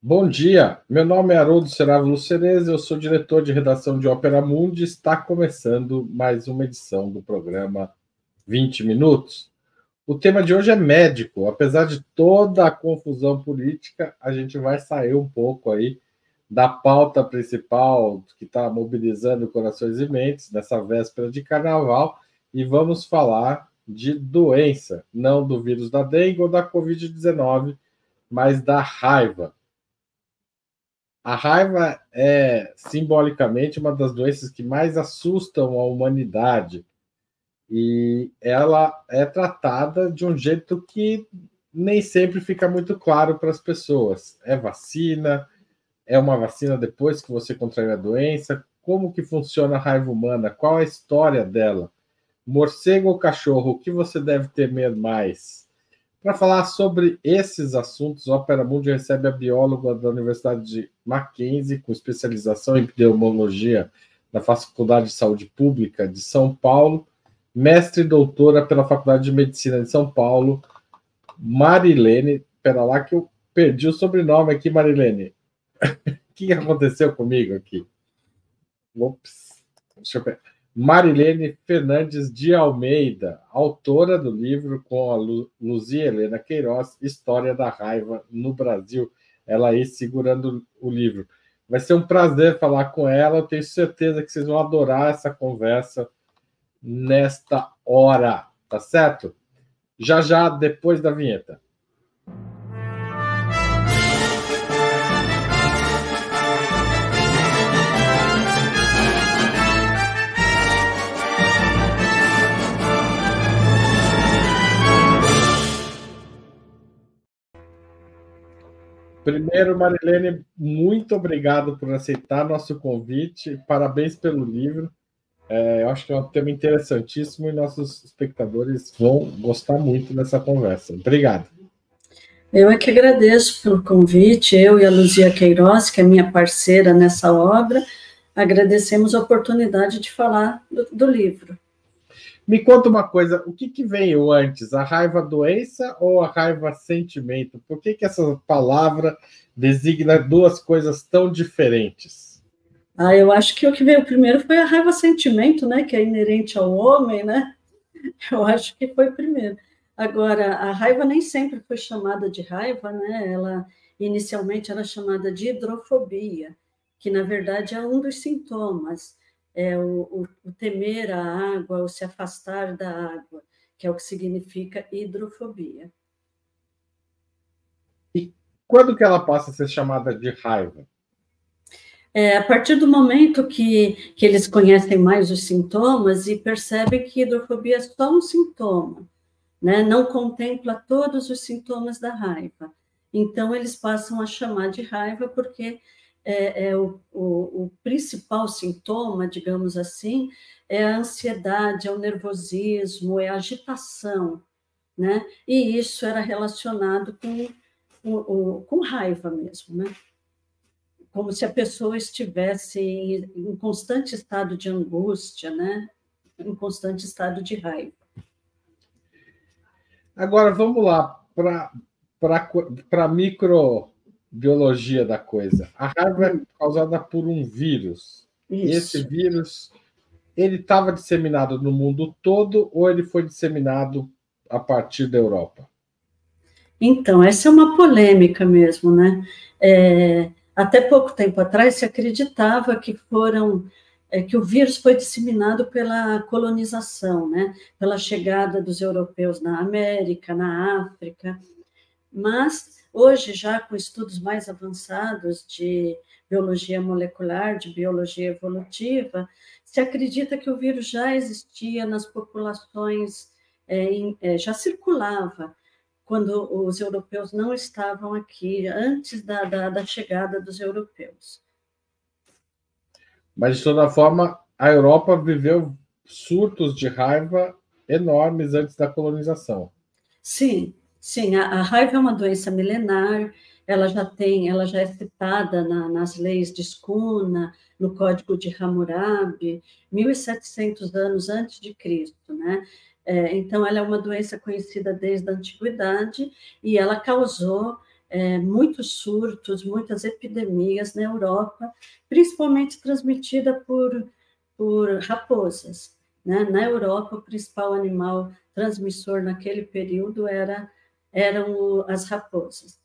Bom dia, meu nome é Haroldo Seravo Lucerez, eu sou diretor de redação de Ópera Mundi. Está começando mais uma edição do programa 20 Minutos. O tema de hoje é médico. Apesar de toda a confusão política, a gente vai sair um pouco aí da pauta principal que está mobilizando corações e mentes nessa véspera de carnaval e vamos falar de doença, não do vírus da dengue ou da Covid-19, mas da raiva. A raiva é simbolicamente uma das doenças que mais assustam a humanidade e ela é tratada de um jeito que nem sempre fica muito claro para as pessoas. É vacina? É uma vacina depois que você contrai a doença? Como que funciona a raiva humana? Qual a história dela? Morcego ou cachorro? O que você deve temer mais? Para falar sobre esses assuntos, o Opera Mundi recebe a bióloga da Universidade de Mackenzie, com especialização em pneumologia da Faculdade de Saúde Pública de São Paulo, mestre e doutora pela Faculdade de Medicina de São Paulo, Marilene. Pera lá que eu perdi o sobrenome aqui, Marilene. o que aconteceu comigo aqui? Ops. Deixa eu ver. Marilene Fernandes de Almeida, autora do livro com a Lu, Luzia Helena Queiroz, História da Raiva no Brasil. Ela aí segurando o livro. Vai ser um prazer falar com ela. Eu tenho certeza que vocês vão adorar essa conversa nesta hora, tá certo? Já já depois da vinheta. Primeiro, Marilene, muito obrigado por aceitar nosso convite. Parabéns pelo livro. É, eu acho que é um tema interessantíssimo e nossos espectadores vão gostar muito dessa conversa. Obrigado. Eu é que agradeço pelo convite. Eu e a Luzia Queiroz, que é minha parceira nessa obra, agradecemos a oportunidade de falar do, do livro. Me conta uma coisa, o que, que veio antes, a raiva doença ou a raiva sentimento? Por que, que essa palavra designa duas coisas tão diferentes? Ah, eu acho que o que veio primeiro foi a raiva sentimento, né, que é inerente ao homem, né? Eu acho que foi primeiro. Agora, a raiva nem sempre foi chamada de raiva, né? Ela inicialmente era chamada de hidrofobia, que na verdade é um dos sintomas é o, o, o temer a água, o se afastar da água, que é o que significa hidrofobia. E quando que ela passa a ser chamada de raiva? É, a partir do momento que, que eles conhecem mais os sintomas e percebem que hidrofobia é só um sintoma, né? não contempla todos os sintomas da raiva. Então, eles passam a chamar de raiva porque é, é o, o, o, principal sintoma, digamos assim, é a ansiedade, é o nervosismo, é a agitação, né? E isso era relacionado com, com, com raiva mesmo, né? Como se a pessoa estivesse em, em constante estado de angústia, né? Em constante estado de raiva. Agora vamos lá para micro biologia da coisa. A raiva é causada por um vírus. Isso. E esse vírus, ele estava disseminado no mundo todo ou ele foi disseminado a partir da Europa? Então, essa é uma polêmica mesmo, né? É, até pouco tempo atrás se acreditava que foram é, que o vírus foi disseminado pela colonização, né? Pela chegada dos europeus na América, na África, mas Hoje, já com estudos mais avançados de biologia molecular, de biologia evolutiva, se acredita que o vírus já existia nas populações, é, em, é, já circulava quando os europeus não estavam aqui, antes da, da, da chegada dos europeus. Mas, de toda forma, a Europa viveu surtos de raiva enormes antes da colonização. Sim, Sim, a, a, raiva é uma doença milenar, ela já tem, ela já é citada na, nas leis de Skuna, no Código de Hammurabi, 1700 anos antes de Cristo, né? É, então, ela é uma doença conhecida desde a antiguidade e ela causou é, muitos surtos, muitas epidemias na Europa, principalmente transmitida por, por raposas. Né? Na Europa, o principal animal transmissor naquele período era, eram as raposas.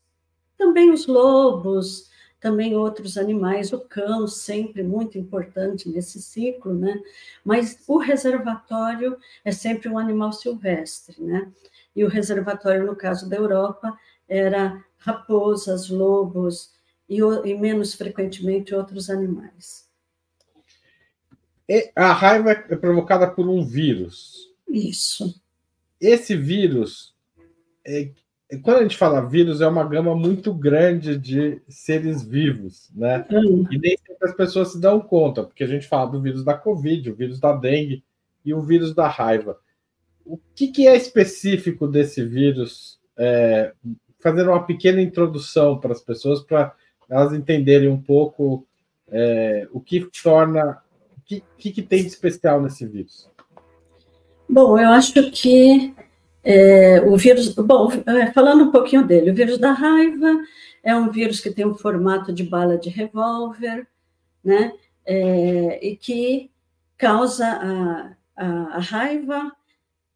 Também os lobos, também outros animais, o cão sempre muito importante nesse ciclo, né? Mas o reservatório é sempre um animal silvestre, né? E o reservatório, no caso da Europa, era raposas, lobos e, e menos frequentemente outros animais. A raiva é provocada por um vírus. Isso. Esse vírus, é, quando a gente fala vírus, é uma gama muito grande de seres vivos, né? Hum. E nem sempre as pessoas se dão conta, porque a gente fala do vírus da Covid, o vírus da dengue e o vírus da raiva. O que, que é específico desse vírus? É, fazer uma pequena introdução para as pessoas, para elas entenderem um pouco é, o que torna. O que, que, que tem de especial nesse vírus? Bom, eu acho que é, o vírus, bom, é, falando um pouquinho dele, o vírus da raiva é um vírus que tem um formato de bala de revólver, né? É, e que causa a, a, a, raiva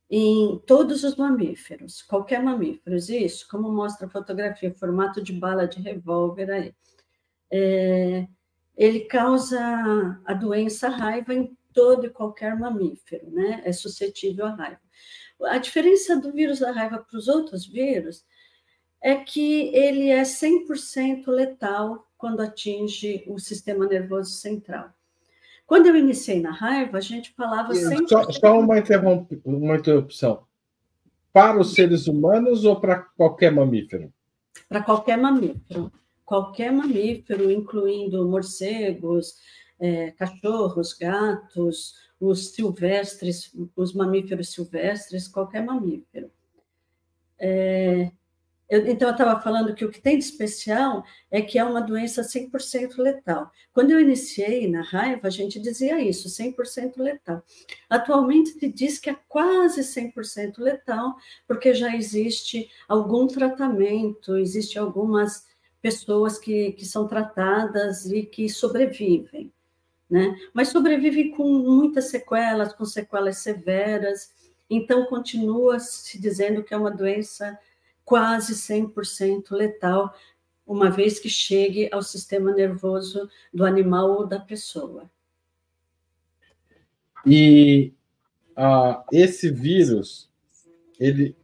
em todos os mamíferos, qualquer mamífero, isso, como mostra a fotografia, formato de bala de revólver aí. É, ele causa a doença raiva em todo e qualquer mamífero, né? É suscetível à raiva. A diferença do vírus da raiva para os outros vírus é que ele é 100% letal quando atinge o sistema nervoso central. Quando eu iniciei na raiva, a gente falava sempre. Só, só uma, uma interrupção. Para os seres humanos ou para qualquer mamífero? Para qualquer mamífero. Qualquer mamífero, incluindo morcegos, é, cachorros, gatos, os silvestres, os mamíferos silvestres, qualquer mamífero. É, eu, então, eu estava falando que o que tem de especial é que é uma doença 100% letal. Quando eu iniciei na raiva, a gente dizia isso, 100% letal. Atualmente se diz que é quase 100% letal, porque já existe algum tratamento, existe algumas pessoas que, que são tratadas e que sobrevivem né? Mas sobrevive com muitas sequelas, com sequelas severas, então continua se dizendo que é uma doença quase 100% letal, uma vez que chegue ao sistema nervoso do animal ou da pessoa. E uh, esse vírus, ele,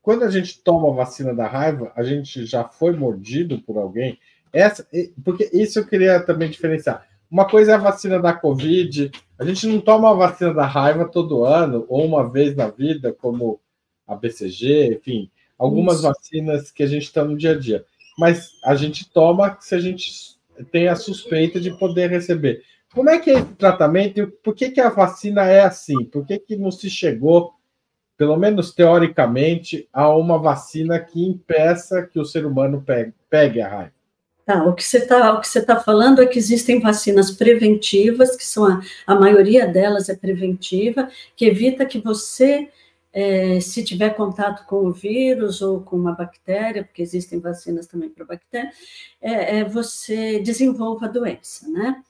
quando a gente toma a vacina da raiva, a gente já foi mordido por alguém. Essa, porque isso eu queria também diferenciar. Uma coisa é a vacina da Covid. A gente não toma a vacina da raiva todo ano, ou uma vez na vida, como a BCG, enfim, algumas Isso. vacinas que a gente está no dia a dia. Mas a gente toma se a gente tem a suspeita de poder receber. Como é que é esse tratamento e por que, que a vacina é assim? Por que, que não se chegou, pelo menos teoricamente, a uma vacina que impeça que o ser humano pegue, pegue a raiva? Tá, o que você está tá falando é que existem vacinas preventivas, que são a, a maioria delas é preventiva, que evita que você, é, se tiver contato com o vírus ou com uma bactéria, porque existem vacinas também para bactéria, é, é, você desenvolva a doença, né?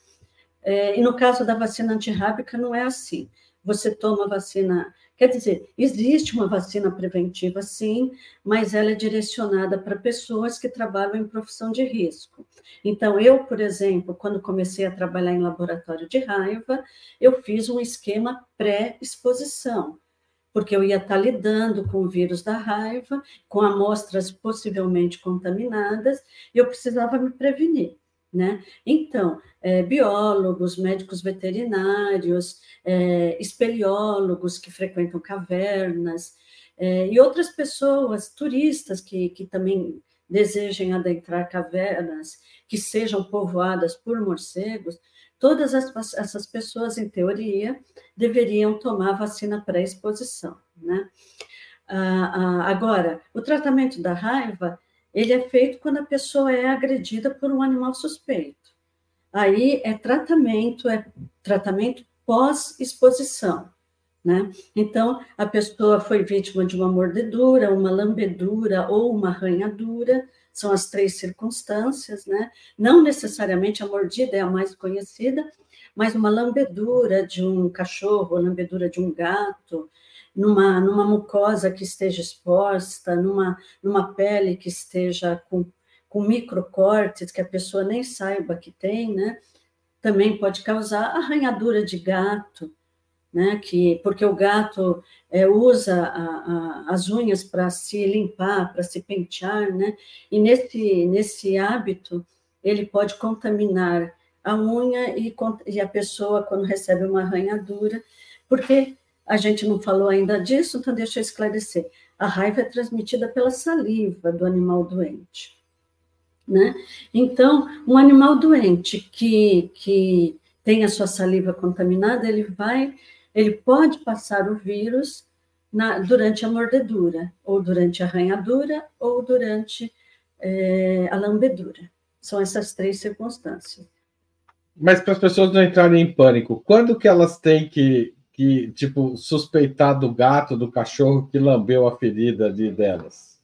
É, e no caso da vacina antirrábica não é assim. Você toma a vacina Quer dizer, existe uma vacina preventiva, sim, mas ela é direcionada para pessoas que trabalham em profissão de risco. Então, eu, por exemplo, quando comecei a trabalhar em laboratório de raiva, eu fiz um esquema pré-exposição, porque eu ia estar lidando com o vírus da raiva, com amostras possivelmente contaminadas, e eu precisava me prevenir. Né? Então, é, biólogos, médicos veterinários, é, espeleólogos que frequentam cavernas, é, e outras pessoas, turistas que, que também desejem adentrar cavernas que sejam povoadas por morcegos, todas as, essas pessoas, em teoria, deveriam tomar vacina pré-exposição. Né? Ah, ah, agora, o tratamento da raiva ele é feito quando a pessoa é agredida por um animal suspeito. Aí é tratamento, é tratamento pós-exposição. Né? Então, a pessoa foi vítima de uma mordedura, uma lambedura ou uma arranhadura, são as três circunstâncias, né? Não necessariamente a mordida é a mais conhecida, mas uma lambedura de um cachorro, lambedura de um gato, numa, numa mucosa que esteja exposta, numa, numa pele que esteja com, com microcortes, que a pessoa nem saiba que tem, né? Também pode causar arranhadura de gato, né? Que, porque o gato é, usa a, a, as unhas para se limpar, para se pentear, né? E nesse, nesse hábito, ele pode contaminar a unha e, e a pessoa, quando recebe uma arranhadura, porque a gente não falou ainda disso, então deixa eu esclarecer. A raiva é transmitida pela saliva do animal doente. Né? Então, um animal doente que, que tem a sua saliva contaminada, ele vai, ele pode passar o vírus na, durante a mordedura, ou durante a arranhadura, ou durante é, a lambedura. São essas três circunstâncias. Mas para as pessoas não entrarem em pânico, quando que elas têm que, que tipo, suspeitar do gato, do cachorro que lambeu a ferida de, delas?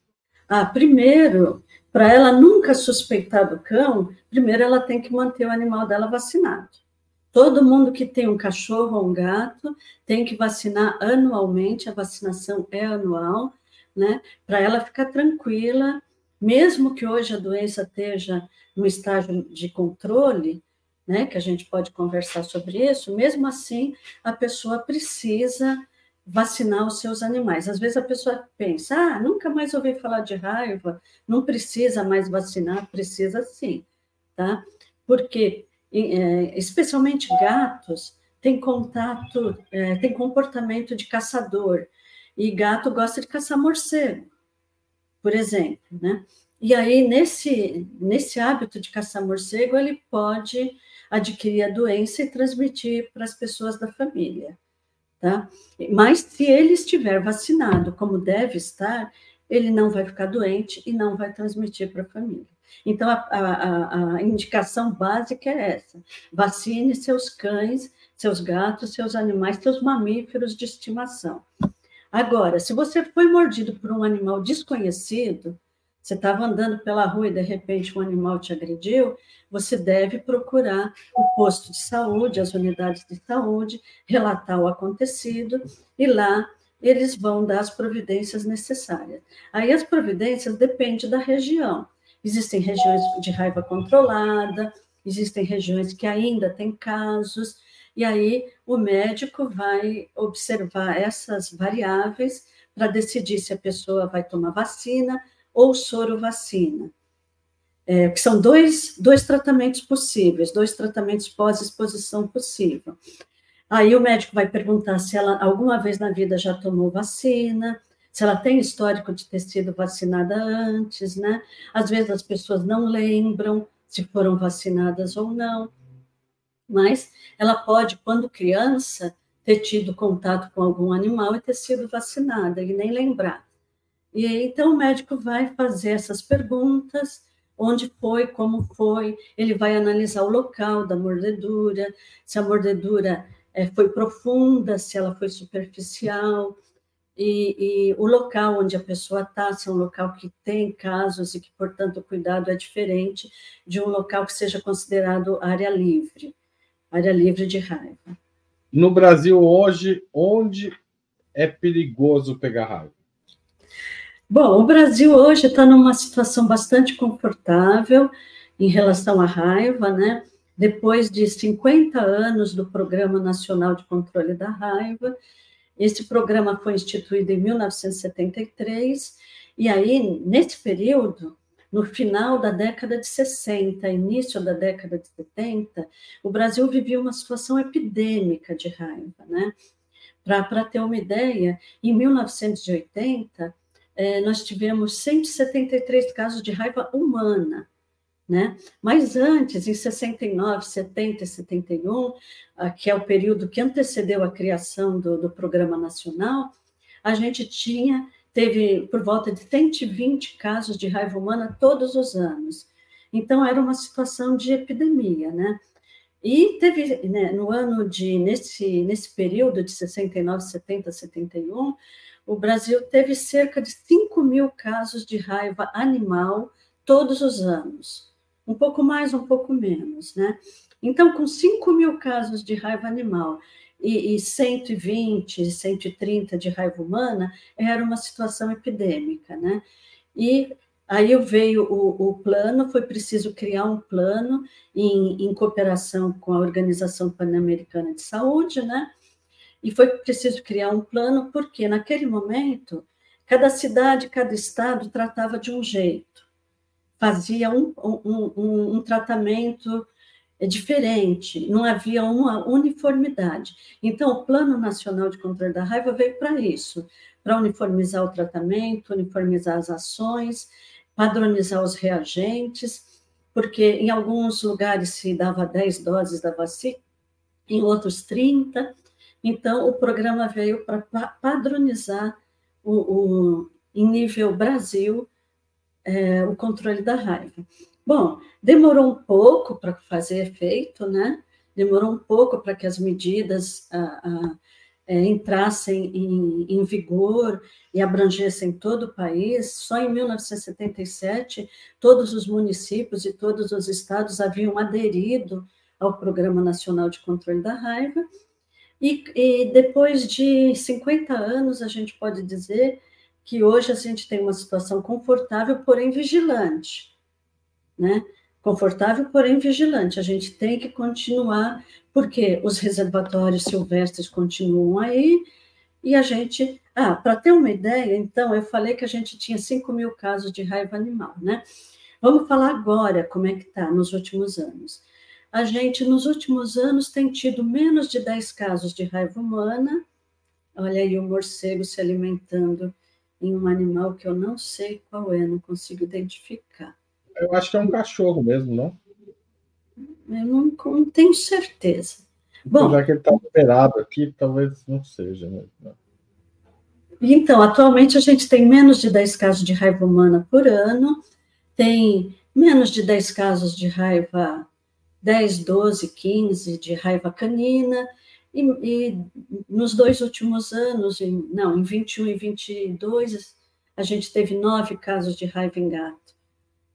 Ah, primeiro, para ela nunca suspeitar do cão, primeiro ela tem que manter o animal dela vacinado. Todo mundo que tem um cachorro ou um gato tem que vacinar anualmente, a vacinação é anual, né? Para ela ficar tranquila, mesmo que hoje a doença esteja no estágio de controle, né, que a gente pode conversar sobre isso, mesmo assim, a pessoa precisa vacinar os seus animais. Às vezes a pessoa pensa, ah, nunca mais ouvi falar de raiva, não precisa mais vacinar, precisa sim, tá? Porque, é, especialmente gatos, têm contato, é, tem comportamento de caçador, e gato gosta de caçar morcego, por exemplo, né? E aí, nesse, nesse hábito de caçar morcego, ele pode adquirir a doença e transmitir para as pessoas da família. Tá? Mas se ele estiver vacinado, como deve estar, ele não vai ficar doente e não vai transmitir para a família. Então, a, a, a, indicação básica é essa: vacine seus cães, seus gatos, seus animais, seus mamíferos de estimação. Agora, se você foi mordido por um animal desconhecido, você estava andando pela rua e de repente um animal te agrediu, você deve procurar o posto de saúde, as unidades de saúde, relatar o acontecido e lá eles vão dar as providências necessárias. Aí as providências dependem da região. Existem regiões de raiva controlada, existem regiões que ainda têm casos, e aí o médico vai observar essas variáveis para decidir se a pessoa vai tomar vacina ou sorovacina. É, que são dois, dois tratamentos possíveis, dois tratamentos pós-exposição possível. Aí o médico vai perguntar se ela alguma vez na vida já tomou vacina, se ela tem histórico de ter sido vacinada antes, né? Às vezes as pessoas não lembram se foram vacinadas ou não, mas ela pode, quando criança, ter tido contato com algum animal e ter sido vacinada e nem lembrar. E então o médico vai fazer essas perguntas, onde foi, como foi, ele vai analisar o local da mordedura, se a mordedura é, foi profunda, se ela foi superficial, e, e o local onde a pessoa está, se é um local que tem casos e que, portanto, o cuidado é diferente de um local que seja considerado área livre, área livre de raiva. No Brasil, hoje, onde é perigoso pegar raiva? Bom, o Brasil hoje está numa situação bastante confortável em relação à raiva, né? Depois de 50 anos do Programa Nacional de Controle da Raiva, esse programa foi instituído em 1973, e aí, nesse período, no final da década de 60, início da década de 70, o Brasil vivia uma situação epidêmica de raiva, né? Para ter uma ideia, em 1980, é, nós tivemos 173 casos de raiva humana, né? Mas antes, em 69, 70 e 71, que é o período que antecedeu a criação do, do Programa Nacional, a gente tinha, teve por volta de 120 casos de raiva humana todos os anos. Então, era uma situação de epidemia, né? E teve, né, no ano de, nesse, nesse período de 69, 70, 71, o Brasil teve cerca de 5 mil casos de raiva animal todos os anos, um pouco mais, um pouco menos, né? Então, com 5 mil casos de raiva animal e, e 120, 130 de raiva humana, era uma situação epidêmica, né? E aí veio o, o plano, foi preciso criar um plano em, em cooperação com a Organização Pan-Americana de Saúde, né? E foi preciso criar um plano, porque naquele momento, cada cidade, cada estado tratava de um jeito, fazia um, um, um, um tratamento diferente, não havia uma uniformidade. Então, o Plano Nacional de Controle da Raiva veio para isso, para uniformizar o tratamento, uniformizar as ações, padronizar os reagentes, porque em alguns lugares se dava 10 doses da vacina, em outros 30, então, o programa veio para padronizar o, o, em nível Brasil é, o controle da raiva. Bom, demorou um pouco para fazer efeito, né? Demorou um pouco para que as medidas a, a, é, entrassem em, em, vigor e abrangessem todo o país. Só em 1977, todos os municípios e todos os estados haviam aderido ao Programa Nacional de Controle da Raiva, e, e, depois de 50 anos, a gente pode dizer que hoje a gente tem uma situação confortável, porém vigilante, né? Confortável, porém vigilante. A gente tem que continuar, porque os reservatórios silvestres continuam aí, e a gente. Ah, para ter uma ideia, então, eu falei que a gente tinha 5 mil casos de raiva animal, né? Vamos falar agora como é que está nos últimos anos a gente, nos últimos anos, tem tido menos de 10 casos de raiva humana. Olha aí o morcego se alimentando em um animal que eu não sei qual é, não consigo identificar. Eu acho que é um cachorro mesmo, não? Eu não, não tenho certeza. Bom, já que ele está liberado aqui, talvez não seja. Né? Então, atualmente a gente tem menos de 10 casos de raiva humana por ano, tem menos de 10 casos de raiva 10, 12, 15 de raiva canina, e, e, nos dois últimos anos, em, não, em 21 e 22, a gente teve nove casos de raiva em gato.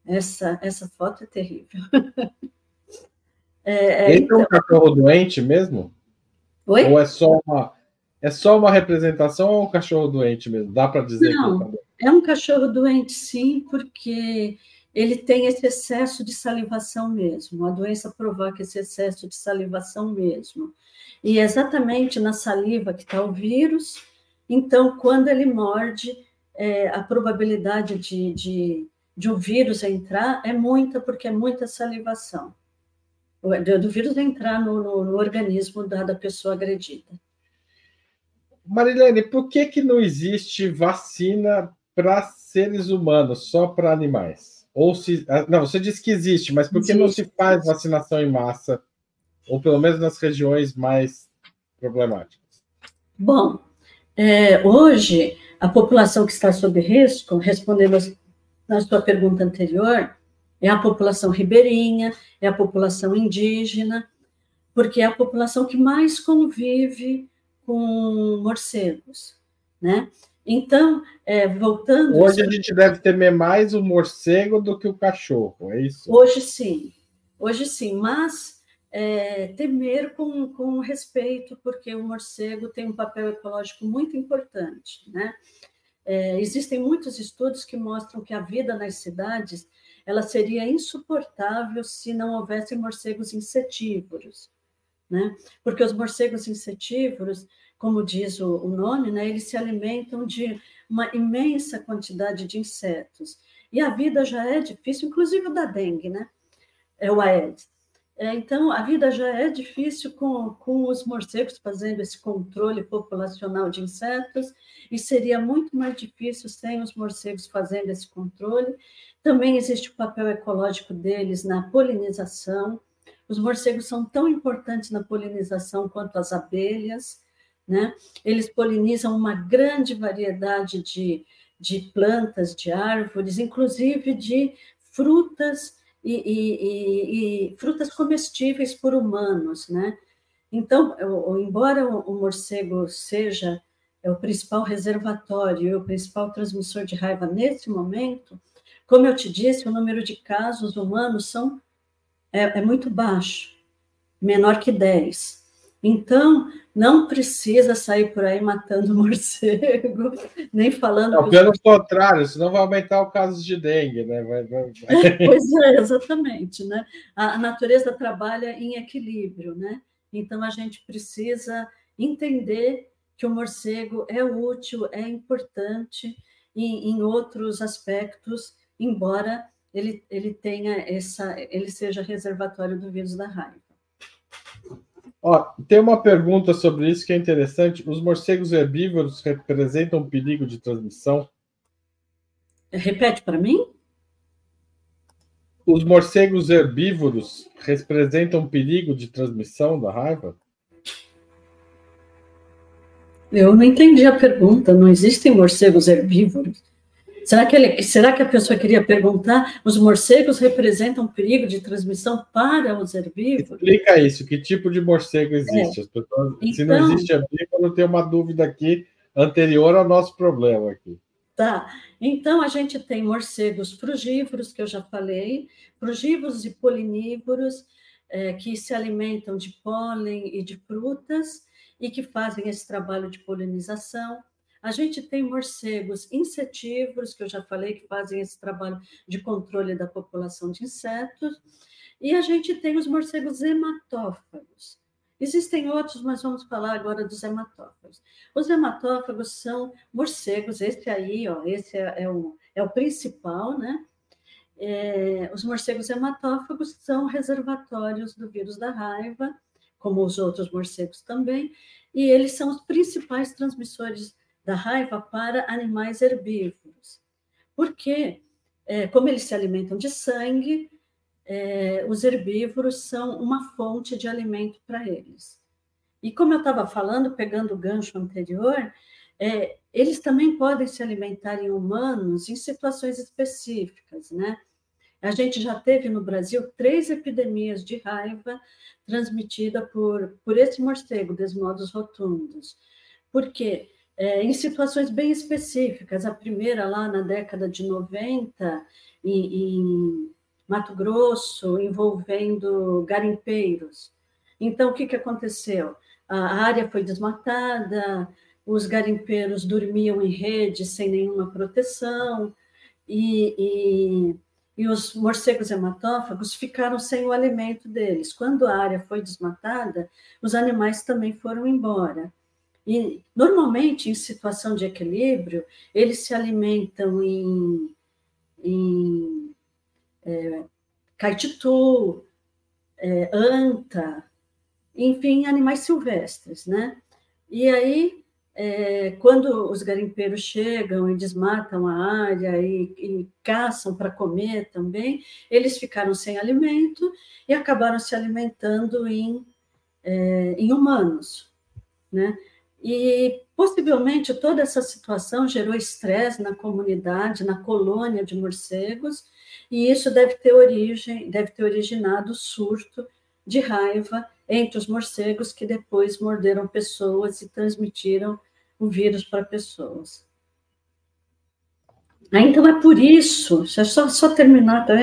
Essa, essa foto é terrível. é, é, Esse então... é um então cachorro doente mesmo? Oi? Ou é só uma, é só uma representação ou é um cachorro doente mesmo? Dá para dizer não, que é um cachorro doente, sim, porque ele tem esse excesso de salivação mesmo. A doença provoca esse excesso de salivação mesmo. E é exatamente na saliva que está o vírus. Então, quando ele morde, é, a probabilidade de, de, de um vírus entrar é muita, porque é muita salivação. Do, do vírus entrar no, no, no organismo da, da pessoa agredida. Marilene, por que, que não existe vacina para seres humanos, só para animais? Ou se. Ah, não, você disse que existe, mas por que existe. não se faz vacinação em massa? Ou pelo menos nas regiões mais problemáticas? Bom, é, hoje, a população que está sob risco, respondendo na sua pergunta anterior, é a população ribeirinha, é a população indígena, porque é a população que mais convive com morcegos, né? Então, é, voltando. Hoje a gente deve temer mais o morcego do que o cachorro, é isso? Hoje sim, hoje sim, mas é, temer com, com respeito, porque o morcego tem um papel ecológico muito importante. Né? É, existem muitos estudos que mostram que a vida nas cidades ela seria insuportável se não houvesse morcegos insetívoros. Né? Porque os morcegos insetívoros como diz o, o nome, né, eles se alimentam de uma imensa quantidade de insetos. E a vida já é difícil, inclusive o da dengue, né? É o Aedes. É, então, a vida já é difícil com, com os morcegos fazendo esse controle populacional de insetos, e seria muito mais difícil sem os morcegos fazendo esse controle. Também existe o papel ecológico deles na polinização. Os morcegos são tão importantes na polinização quanto as abelhas. Né? Eles polinizam uma grande variedade de, de plantas, de árvores, inclusive de frutas e, e, e, e frutas comestíveis por humanos. Né? Então, embora o morcego seja o principal reservatório e o principal transmissor de raiva nesse momento, como eu te disse, o número de casos humanos são, é, é muito baixo, menor que 10. Então, não precisa sair por aí matando morcego, nem falando. Não, pelo os... contrário, senão vai aumentar o caso de dengue, né? Vai, vai, vai. pois é, exatamente, né? A, a natureza trabalha em equilíbrio, né? Então a gente precisa entender que o morcego é útil, é importante em, em outros aspectos, embora ele, ele tenha essa, ele seja reservatório do vírus da raiva. Ó, tem uma pergunta sobre isso que é interessante. Os morcegos herbívoros representam um perigo de transmissão? Repete para mim. Os morcegos herbívoros representam um perigo de transmissão da raiva? Eu não entendi a pergunta. Não existem morcegos herbívoros. Será que, ele, será que a pessoa queria perguntar: os morcegos representam perigo de transmissão para os herbívoros? Explica isso, que tipo de morcego existe? É. Pessoas, então, se não então existe herbívoro, tem uma dúvida aqui anterior ao nosso problema aqui. Tá. Então, a gente tem morcegos frugívoros, que eu já falei, frugívoros e polinívoros, é, que se alimentam de pólen e de frutas e que fazem esse trabalho de polinização. A gente tem morcegos insetívoros, que eu já falei, que fazem esse trabalho de controle da população de insetos, e a gente tem os morcegos hematófagos. Existem outros, mas vamos falar agora dos hematófagos. Os hematófagos são morcegos, esse aí, ó, esse é, é o, é o principal, né? É, os morcegos hematófagos são reservatórios do vírus da raiva, como os outros morcegos também, e eles são os principais transmissores da raiva para animais herbívoros. Porque, é, como eles se alimentam de sangue, é, os herbívoros são uma fonte de alimento para eles. E como eu estava falando, pegando o gancho anterior, é, eles também podem se alimentar em humanos em situações específicas, né? A gente já teve no Brasil três epidemias de raiva transmitida por, por esse morcego, Desmodos rotundos. Por quê? É, em situações bem específicas. A primeira, lá na década de 90, em, em Mato Grosso, envolvendo garimpeiros. Então, o que, que aconteceu? A área foi desmatada, os garimpeiros dormiam em rede sem nenhuma proteção, e, e, e, os morcegos hematófagos ficaram sem o alimento deles. Quando a área foi desmatada, os animais também foram embora. E, normalmente, em situação de equilíbrio, eles se alimentam em, em é, caititu, é, anta, enfim, animais silvestres, né? E aí, é, quando os garimpeiros chegam e desmatam a área e, e caçam para comer também, eles ficaram sem alimento e acabaram se alimentando em, é, em humanos, né? E possivelmente toda essa situação gerou estresse na comunidade, na colônia de morcegos, e isso deve ter origem, deve ter originado surto de raiva entre os morcegos que depois morderam pessoas e transmitiram o vírus para pessoas. Então é por isso, é só, só terminar, tá,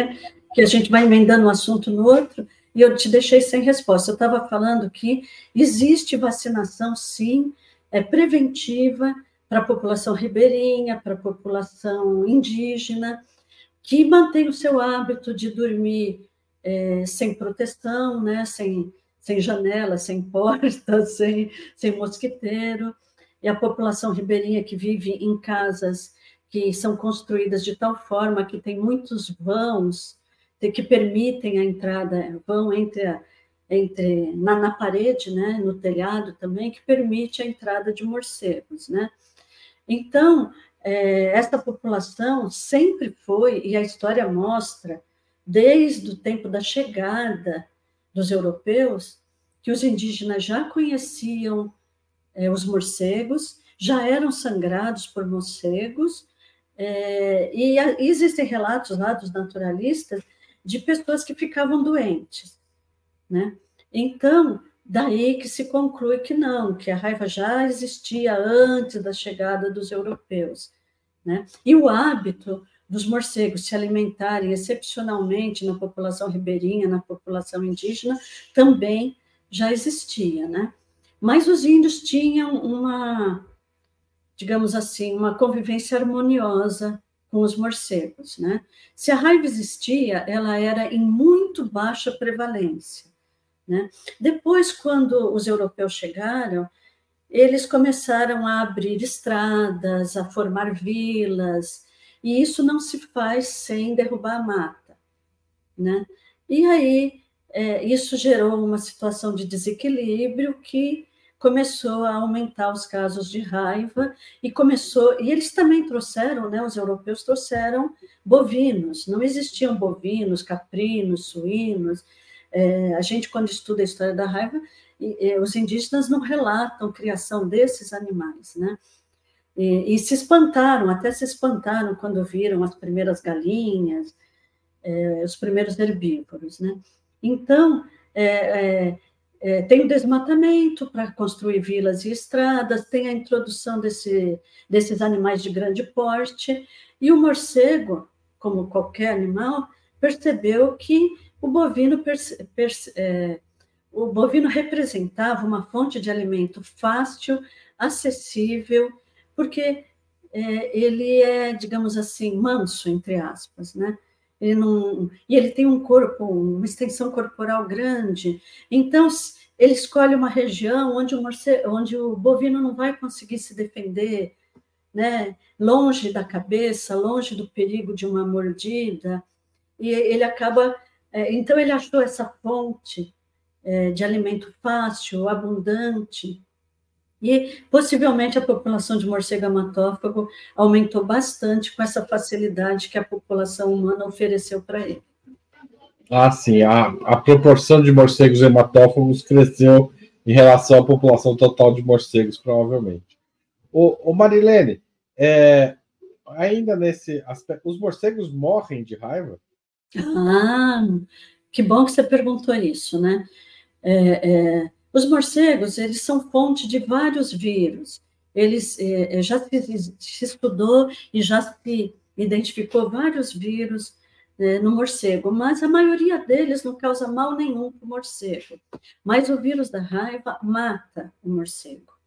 que a gente vai emendando um assunto no outro, e eu te deixei sem resposta. Eu estava falando que existe vacinação, sim, é preventiva para a população ribeirinha, para a população indígena, que mantém o seu hábito de dormir é, sem proteção, né, sem, sem janela, sem porta, sem, sem mosquiteiro, e a população ribeirinha que vive em casas que são construídas de tal forma que tem muitos vãos que permitem a entrada, vão entre a, entre na, na, parede, né, no telhado também, que permite a entrada de morcegos, né? Então, é, essa população sempre foi, e a história mostra, desde o tempo da chegada dos europeus, que os indígenas já conheciam é, os morcegos, já eram sangrados por morcegos, é, e, a, existem relatos lá dos naturalistas de pessoas que ficavam doentes né? Então, daí que se conclui que não, que a raiva já existia antes da chegada dos europeus. Né? E o hábito dos morcegos se alimentarem excepcionalmente na população ribeirinha, na população indígena, também já existia, né? Mas os índios tinham uma, digamos assim, uma convivência harmoniosa com os morcegos, né? Se a raiva existia, ela era em muito baixa prevalência, né? Depois, quando os europeus chegaram, eles começaram a abrir estradas, a formar vilas, e isso não se faz sem derrubar a mata, né? E aí é, isso gerou uma situação de desequilíbrio que começou a aumentar os casos de raiva e começou e eles também trouxeram, né? Os europeus trouxeram bovinos. Não existiam bovinos, caprinos, suínos. É, a gente quando estuda a história da raiva, e, e, os indígenas não relatam criação desses animais, né? E, e, se espantaram, até se espantaram quando viram as primeiras galinhas, é, os primeiros herbívoros, né? Então, é, é, é tem o desmatamento para construir vilas e estradas, tem a introdução desse, desses animais de grande porte, e o morcego, como qualquer animal, percebeu que o bovino, é, o bovino representava uma fonte de alimento fácil, acessível, porque é, ele é, digamos assim, manso, entre aspas, né? Ele não, e ele tem um corpo, uma extensão corporal grande, então ele escolhe uma região onde o, morcego, onde o bovino não vai conseguir se defender, né? longe da cabeça, longe do perigo de uma mordida, e ele acaba. É, então, ele achou essa fonte é, de alimento fácil, abundante, e possivelmente a população de morcego hematófago aumentou bastante com essa facilidade que a população humana ofereceu para ele. Ah, sim, a, a proporção de morcegos hematófagos cresceu em relação à população total de morcegos, provavelmente. O, o Marilene, é, ainda nesse aspecto, os morcegos morrem de raiva? Ah, que bom que você perguntou isso, né? É, é, os morcegos, eles são fonte de vários vírus. Eles é, é, já se, se, estudou e já se identificou vários vírus é, no morcego, mas a maioria deles não causa mal nenhum para o morcego. Mas o vírus da raiva mata o morcego.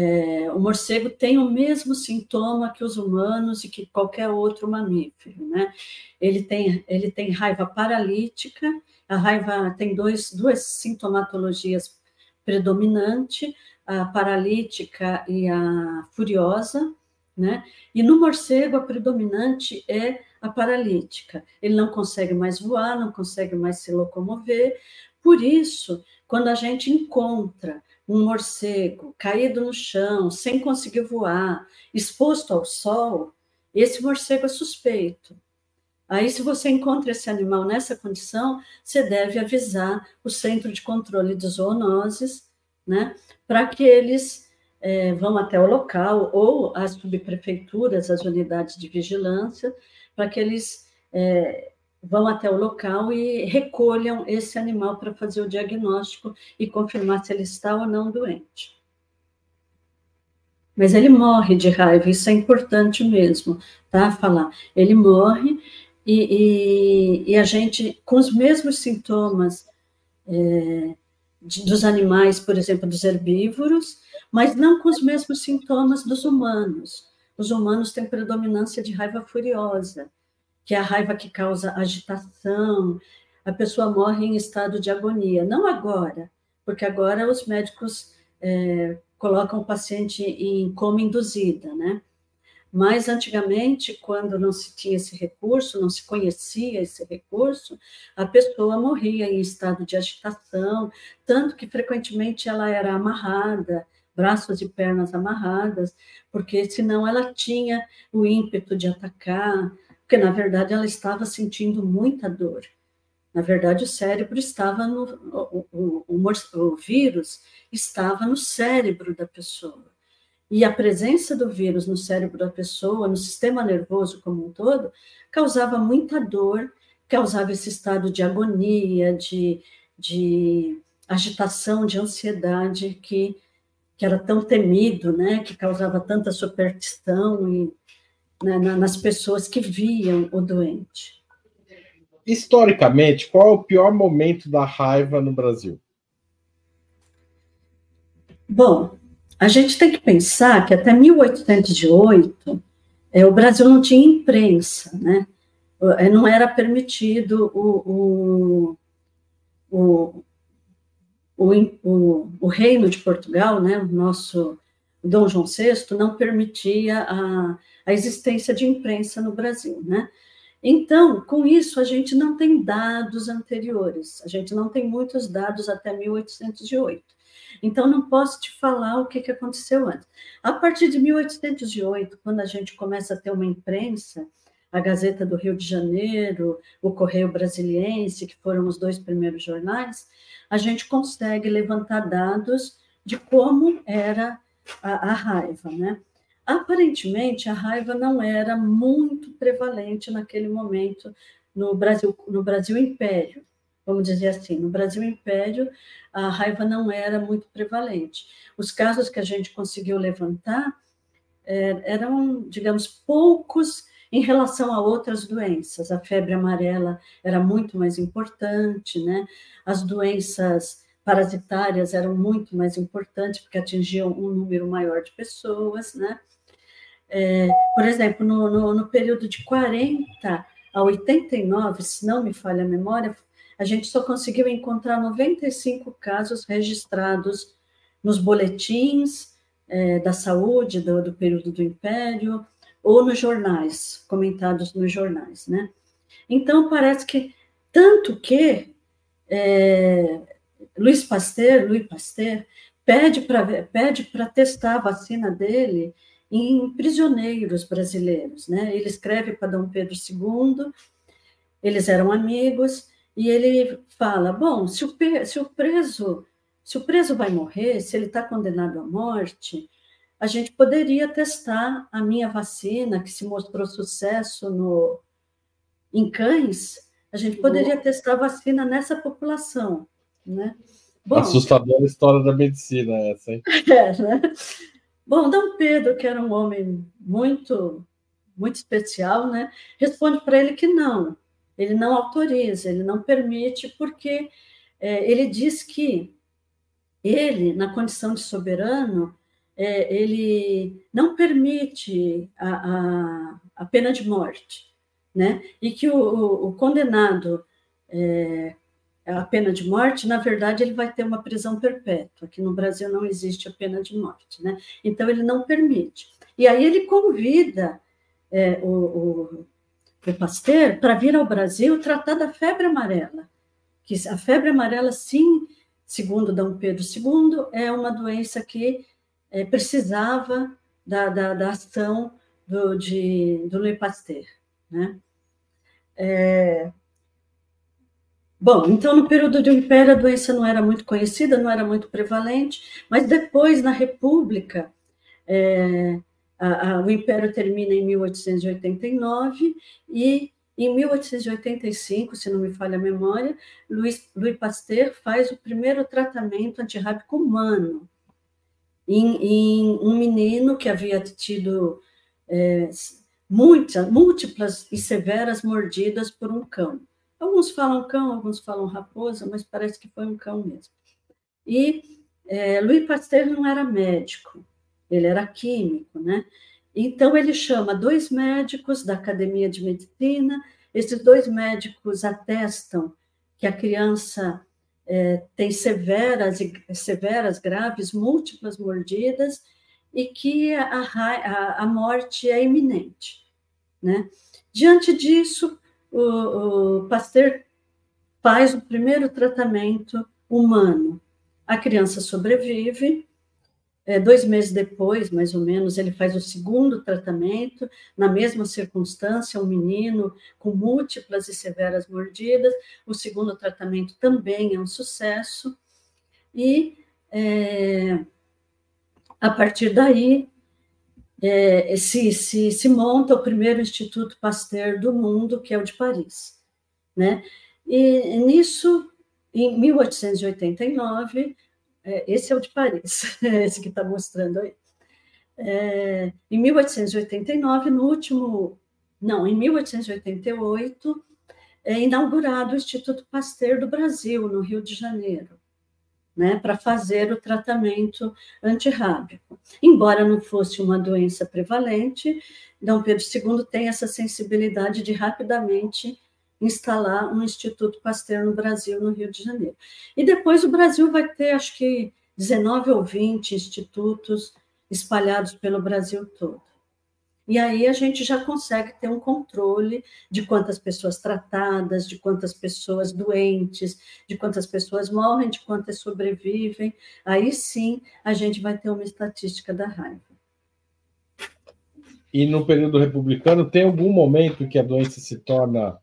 É, o morcego tem o mesmo sintoma que os humanos e que qualquer outro mamífero, né? Ele tem, ele tem raiva paralítica a raiva tem dois, duas sintomatologias predominantes, a paralítica e a furiosa, né? E no morcego a predominante é a paralítica. Ele não consegue mais voar, não consegue mais se locomover. Por isso, quando a gente encontra um morcego caído no chão, sem conseguir voar, exposto ao sol, esse morcego é suspeito. Aí, se você encontra esse animal nessa condição, você deve avisar o Centro de Controle de Zoonoses, né, para que eles é, vão até o local, ou as subprefeituras, as unidades de vigilância, para que eles é, vão até o local e recolham esse animal para fazer o diagnóstico e confirmar se ele está ou não doente. Mas ele morre de raiva, isso é importante mesmo, tá? Falar. Ele morre e, e, e a gente, com os mesmos sintomas é, de, dos animais, por exemplo, dos herbívoros, mas não com os mesmos sintomas dos humanos. Os humanos têm predominância de raiva furiosa, que é a raiva que causa agitação, a pessoa morre em estado de agonia. Não agora, porque agora os médicos é, colocam o paciente em coma induzida, né? Mas antigamente, quando não se tinha esse recurso, não se conhecia esse recurso, a pessoa morria em estado de agitação, tanto que frequentemente ela era amarrada, braços e pernas amarradas, porque senão ela tinha o ímpeto de atacar, porque na verdade ela estava sentindo muita dor. Na verdade, o cérebro estava no. O, o, o, o vírus estava no cérebro da pessoa. E a presença do vírus no cérebro da pessoa, no sistema nervoso como um todo, causava muita dor, causava esse estado de agonia, de, de agitação, de ansiedade que, que era tão temido, né, que causava tanta superstição e, né, nas pessoas que viam o doente. Historicamente, qual é o pior momento da raiva no Brasil? Bom, a gente tem que pensar que até 1808 é, o Brasil não tinha imprensa, né? É, não era permitido o, o, o, o, o reino de Portugal, né? O nosso Dom João VI não permitia a, a existência de imprensa no Brasil, né? Então, com isso, a gente não tem dados anteriores, a gente não tem muitos dados até 1808. Então, não posso te falar o que, que aconteceu antes. A partir de 1808, quando a gente começa a ter uma imprensa, a Gazeta do Rio de Janeiro, o Correio Brasiliense, que foram os dois primeiros jornais, a gente consegue levantar dados de como era a, a raiva, né? Aparentemente, a raiva não era muito prevalente naquele momento no Brasil, no Brasil Império, vamos dizer assim. No Brasil Império, a raiva não era muito prevalente. Os casos que a gente conseguiu levantar é, eram, digamos, poucos em relação a outras doenças. A febre amarela era muito mais importante, né? As doenças parasitárias eram muito mais importantes, porque atingiam um número maior de pessoas, né? É, por exemplo, no, no, no, período de 40 a 89, se não me falha a memória, a gente só conseguiu encontrar 95 casos registrados nos boletins é, da saúde do, do, período do Império ou nos jornais, comentados nos jornais, né? Então, parece que, tanto que é, Luiz Pasteur, Louis Pasteur, pede para pede testar a vacina dele em prisioneiros brasileiros, né? Ele escreve para Dom Pedro II, eles eram amigos, e ele fala: bom, se o, se o preso se o preso vai morrer, se ele está condenado à morte, a gente poderia testar a minha vacina, que se mostrou sucesso no, em cães, a gente poderia testar a vacina nessa população. Né? Bom, Assustadora história da medicina essa, hein? É, né? Bom, Dom Pedro, que era um homem muito, muito especial, né, responde para ele que não, ele não autoriza, ele não permite, porque é, ele diz que ele, na condição de soberano, é, ele não permite a, a, a, pena de morte, né? E que o, o condenado é, a pena de morte, na verdade, ele vai ter uma prisão perpétua. Aqui no Brasil não existe a pena de morte, né? Então, ele não permite. E aí ele convida é, o, o, o Pasteur para vir ao Brasil tratar da febre amarela. Que a febre amarela, sim, segundo Dom Pedro II, é uma doença que é, precisava da, da, da, ação do, de, do Louis Pasteur, né? É, Bom, então no período do Império a doença não era muito conhecida, não era muito prevalente, mas depois, na República, é, a, a, o Império termina em 1889 e em 1885, se não me falha a memória, Louis, Louis Pasteur faz o primeiro tratamento antirrábico humano em, em, um menino que havia tido é, muitas, múltiplas e severas mordidas por um cão. Alguns falam cão, alguns falam raposa, mas parece que foi um cão mesmo. E é, Louis Pasteur não era médico, ele era químico, né? Então ele chama dois médicos da Academia de Medicina, esses dois médicos atestam que a criança é, tem severas, severas, graves, múltiplas mordidas e que a, a, a morte é iminente. Né? Diante disso, o, o Pasteur faz o primeiro tratamento humano. A criança sobrevive. É, dois meses depois, mais ou menos, ele faz o segundo tratamento, na mesma circunstância, um menino com múltiplas e severas mordidas. O segundo tratamento também é um sucesso. E é, a partir daí, é, se, se, se monta o primeiro Instituto Pasteur do mundo, que é o de Paris. Né? E nisso, em 1889, é, esse é o de Paris, esse que está mostrando aí. é, em 1889, no último, não, em 1888, é inaugurado o Instituto Pasteur do Brasil, no Rio de Janeiro, né, para fazer o tratamento antirrábico. Embora não fosse uma doença prevalente, Dom Pedro II tem essa sensibilidade de rapidamente instalar um Instituto Pasteur no Brasil, no Rio de Janeiro. E depois o Brasil vai ter, acho que, 19 ou 20 institutos espalhados pelo Brasil todo. E aí a gente já consegue ter um controle de quantas pessoas tratadas, de quantas pessoas doentes, de quantas pessoas morrem, de quantas sobrevivem. Aí sim a gente vai ter uma estatística da raiva. E no período republicano, tem algum momento que a doença se torna,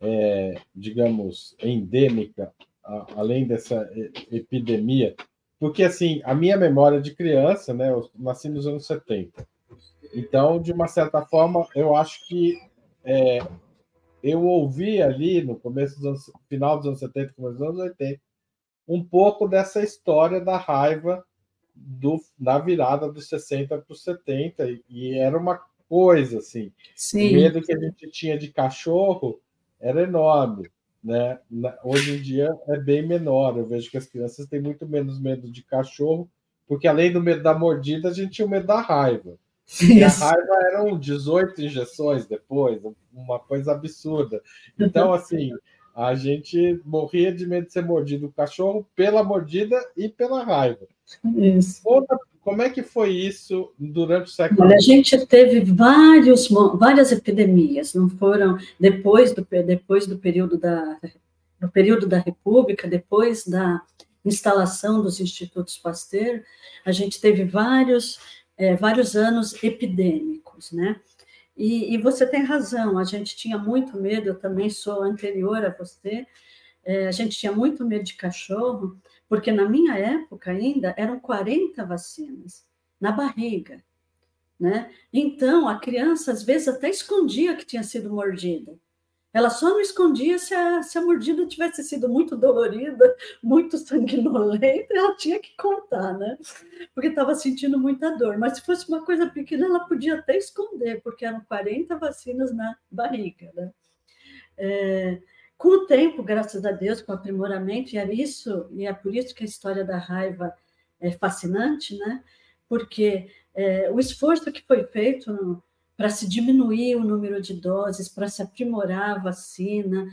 é, digamos, endêmica, a, além dessa epidemia? Porque, assim, a minha memória de criança, né, eu nasci nos anos 70. Então, de uma certa forma, eu acho que é, eu ouvi ali no começo dos anos, final dos anos 70, começo dos anos 80, um pouco dessa história da raiva do, na virada dos 60 para os 70, e era uma coisa assim. Sim. O medo que a gente tinha de cachorro era enorme né? Hoje em dia é bem menor. Eu vejo que as crianças têm muito menos medo de cachorro, porque além do medo da mordida, a gente tinha o medo da raiva. E a raiva eram 18 injeções depois, uma coisa absurda. Então, assim, a gente morria de medo de ser mordido o cachorro pela mordida e pela raiva. Isso. Outra como é que foi isso durante o século Olha, a gente teve vários, várias epidemias, não foram depois do, depois do período da no período da República, depois da instalação dos institutos Pasteur, a gente teve vários é, vários anos epidêmicos, né? E, e, você tem razão, a gente tinha muito medo, eu também sou anterior a você, é, a gente tinha muito medo de cachorro, porque na minha época ainda eram 40 vacinas na barriga, né? Então a criança às vezes até escondia que tinha sido mordida. Ela só não escondia se a, se a mordida tivesse sido muito dolorida, muito sanguinolenta, ela tinha que contar, né? Porque estava sentindo muita dor. Mas se fosse uma coisa pequena, ela podia até esconder, porque eram 40 vacinas na barriga, né? É, com o tempo, graças a Deus, com o aprimoramento, e é isso, e é por isso que a história da raiva é fascinante, né? Porque é, o esforço que foi feito para se diminuir o número de doses, para se aprimorar a vacina,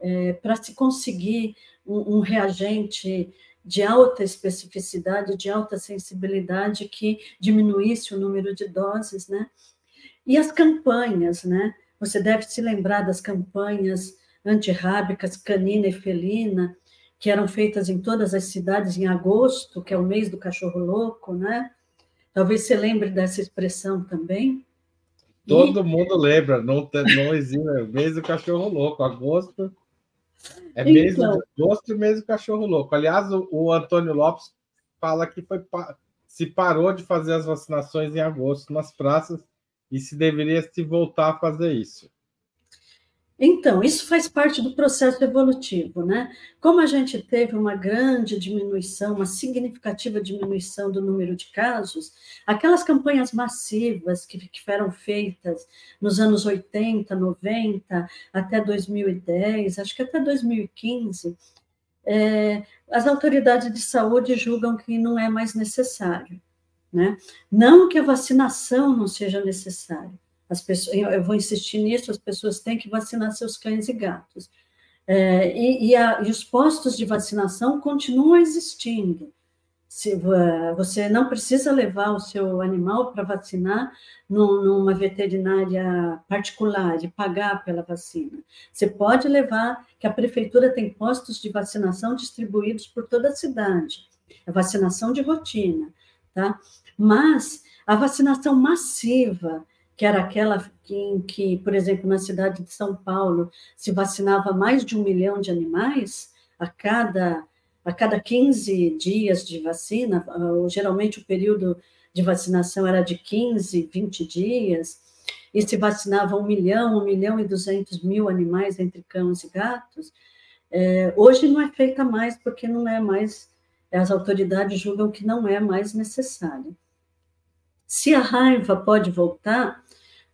é, para se conseguir um, um reagente de alta especificidade, de alta sensibilidade que diminuísse o número de doses, né? E as campanhas, né? Você deve se lembrar das campanhas antirrábicas canina e felina, que eram feitas em todas as cidades em agosto, que é o mês do cachorro louco, né? Talvez você lembre dessa expressão também. Todo mundo lembra, não, não existe, é mês do cachorro louco, agosto é mês então, de agosto e mês do cachorro louco. Aliás, o, o Antônio Lopes fala que foi, se parou de fazer as vacinações em agosto nas praças e se deveria se voltar a fazer isso. Então, isso faz parte do processo evolutivo, né? Como a gente teve uma grande diminuição, uma significativa diminuição do número de casos, aquelas campanhas massivas que, que foram feitas nos anos 80, 90, até 2010, acho que até 2015, é, as autoridades de saúde julgam que não é mais necessário, né? Não que a vacinação não seja necessária, as pessoas, eu vou insistir nisso, as pessoas têm que vacinar seus cães e gatos. É, e, e, a, e, os postos de vacinação continuam existindo. Se, você não precisa levar o seu animal para vacinar num, numa veterinária particular e pagar pela vacina. Você pode levar, que a prefeitura tem postos de vacinação distribuídos por toda a cidade. É vacinação de rotina, tá? Mas a vacinação massiva, que era aquela em que, por exemplo, na cidade de São Paulo, se vacinava mais de um milhão de animais a cada, a cada 15 dias de vacina, ah, geralmente o período de vacinação era de 15, 20 dias, e se vacinava um milhão, um milhão e duzentos mil animais entre cães e gatos, é, hoje não é feita mais, porque não é mais, as autoridades julgam que não é mais necessário. Se a raiva pode voltar,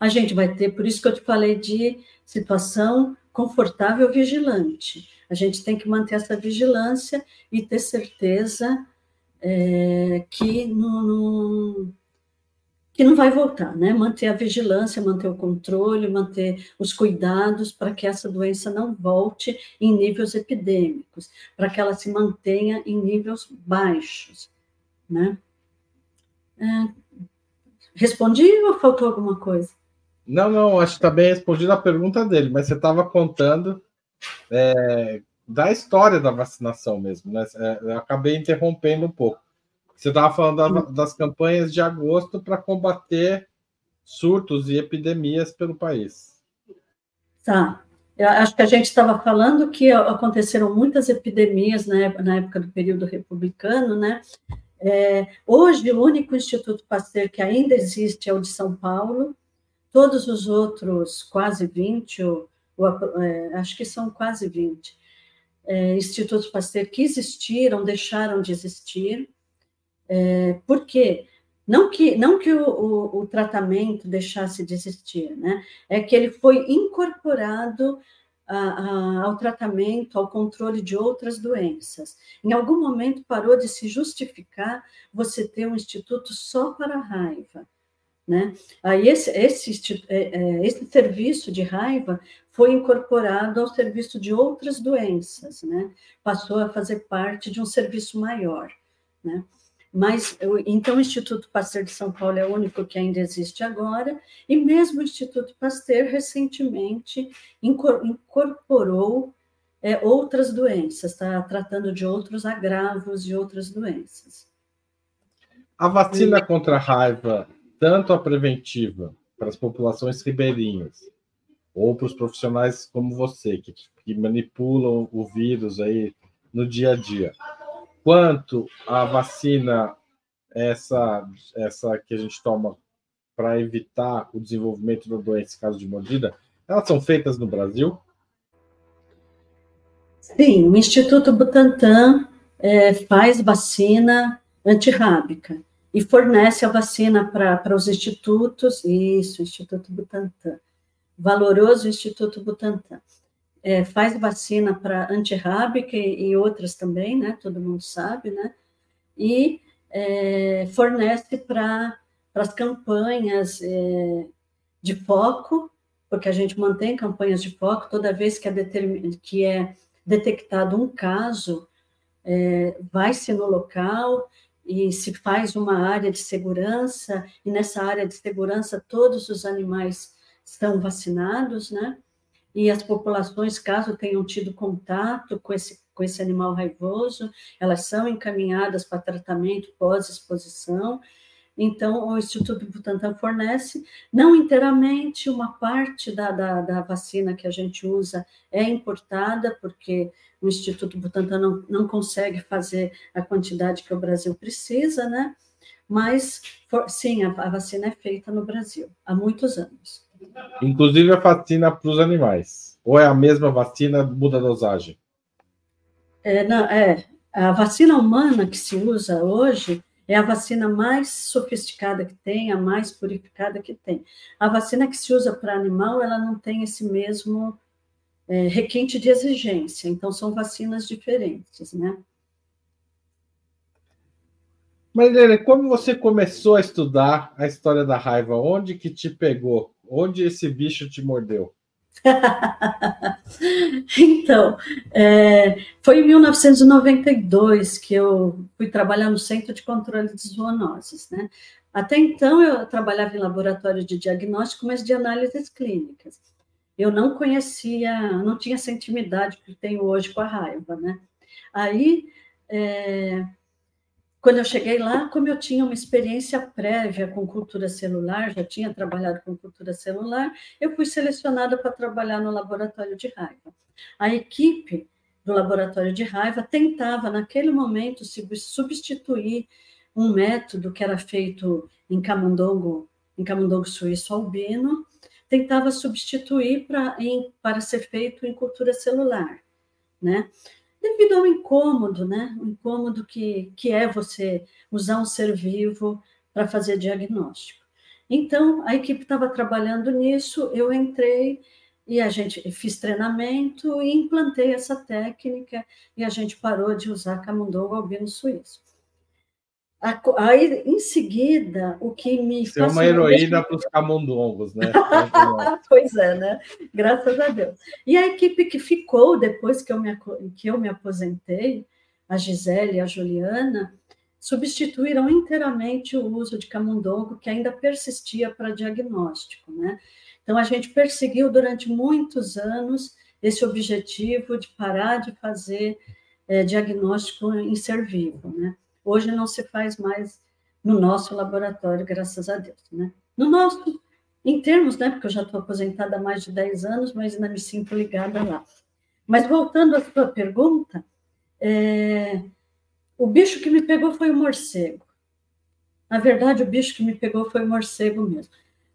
a gente vai ter, por isso que eu te falei de situação confortável vigilante. A gente tem que manter essa vigilância e ter certeza é, que não, que não vai voltar, né? Manter a vigilância, manter o controle, manter os cuidados para que essa doença não volte em níveis epidêmicos, para que ela se mantenha em níveis baixos, né? É, respondi ou faltou alguma coisa? Não, não, acho que está bem respondida a pergunta dele, mas você estava contando é, da história da vacinação mesmo, né? É, eu acabei interrompendo um pouco. Você estava falando da, das campanhas de agosto para combater surtos e epidemias pelo país. Tá. Eu acho que a gente estava falando que aconteceram muitas epidemias época, na época do período republicano, né? É, hoje, o único Instituto Pasteur que ainda existe é o de São Paulo, todos os outros, quase 20, ou, ou é, acho que são quase 20, é, institutos Pasteur que existiram, deixaram de existir, é, por quê? Não que, não que o, o, o, tratamento deixasse de existir, né? É que ele foi incorporado a, a, ao tratamento, ao controle de outras doenças. Em algum momento parou de se justificar você ter um instituto só para a raiva. Né? Aí esse, esse, é, é, esse serviço de raiva foi incorporado ao serviço de outras doenças, né? passou a fazer parte de um serviço maior. Né? Mas, então, o Instituto Pasteur de São Paulo é o único que ainda existe agora, e mesmo o Instituto Pasteur, recentemente, incorporou é, outras doenças, está tratando de outros agravos e outras doenças. A vacina contra a raiva, tanto a preventiva para as populações ribeirinhas, ou para os profissionais como você, que, que manipulam o vírus aí no dia a dia, quanto a vacina, essa, essa que a gente toma para evitar o desenvolvimento da doença caso de mordida, elas são feitas no Brasil? Sim, o Instituto Butantan é, faz vacina antirrábica e fornece a vacina para os institutos, isso, Instituto Butantan, valoroso Instituto Butantan é, faz vacina para antirrábica e, e outras também, né? Todo mundo sabe, né? E é, fornece para as campanhas é, de foco, porque a gente mantém campanhas de foco toda vez que é, que é detectado um caso, é, vai-se no local e se faz uma área de segurança, e nessa área de segurança todos os animais estão vacinados, né? E as populações, caso tenham tido contato com esse, com esse animal raivoso, elas são encaminhadas para tratamento pós-exposição. Então, o Instituto Butantan fornece, não inteiramente, uma parte da, da, da, vacina que a gente usa é importada, porque o Instituto Butantan não, não consegue fazer a quantidade que o Brasil precisa, né? Mas, for, sim, a, a vacina é feita no Brasil, há muitos anos. Inclusive a vacina para os animais. Ou é a mesma vacina, muda a dosagem? É, não, é, a vacina humana que se usa hoje é a vacina mais sofisticada que tem, a mais purificada que tem. A vacina que se usa para animal, ela não tem esse mesmo é, requinte de exigência, então são vacinas diferentes, né? Marilene, como você começou a estudar a história da raiva? Onde que te pegou? Onde esse bicho te mordeu? então, é, foi em 1992 que eu fui trabalhar no Centro de Controle de Zoonoses, né? Até então eu trabalhava em laboratório de diagnóstico, mas de análises clínicas. Eu não conhecia, não tinha essa intimidade que tenho hoje com a raiva, né? Aí é, quando eu cheguei lá, como eu tinha uma experiência prévia com cultura celular, já tinha trabalhado com cultura celular, eu fui selecionada para trabalhar no laboratório de raiva. A equipe do laboratório de raiva tentava, naquele momento, substituir um método que era feito em camundongo, em camundongo suíço albino, tentava substituir para, ser feito em cultura celular, né? Devido ao incômodo, né? O incômodo que, que é você usar um ser vivo para fazer diagnóstico. Então, a equipe estava trabalhando nisso, eu entrei e a gente fiz treinamento e implantei essa técnica e a gente parou de usar camundongo albino suíço. Aí, em seguida, o que me Você é uma heroína para os camundongos, né? pois é, né? Graças a Deus. E a equipe que ficou depois que eu me, que eu me aposentei, a Gisele e a Juliana, substituíram inteiramente o uso de camundongo, que ainda persistia para diagnóstico, né? Então, a gente perseguiu durante muitos anos esse objetivo de parar de fazer é, diagnóstico em ser vivo, né? Hoje não se faz mais no nosso laboratório, graças a Deus, né? No nosso, em termos, né? Porque eu já estou aposentada há mais de 10 anos, mas ainda me sinto ligada lá. Mas voltando à sua pergunta, é, o bicho que me pegou foi o morcego. Na verdade, o bicho que me pegou foi o morcego mesmo.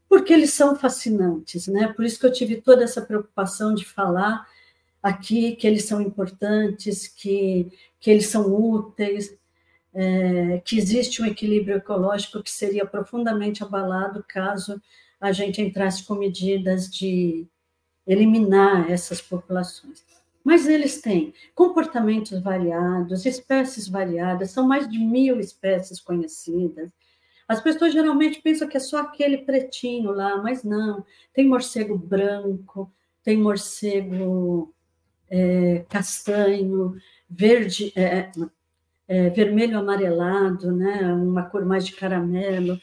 Porque eles são fascinantes, né? Por isso que eu tive toda essa preocupação de falar aqui que eles são importantes, que, que eles são úteis, é, que existe um equilíbrio ecológico que seria profundamente abalado caso a gente entrasse com medidas de eliminar essas populações. Mas eles têm comportamentos variados, espécies variadas, são mais de mil espécies conhecidas. As pessoas geralmente pensam que é só aquele pretinho lá, mas não. Tem morcego branco, tem morcego é, castanho, verde, é, é, vermelho amarelado, né, uma cor mais de caramelo.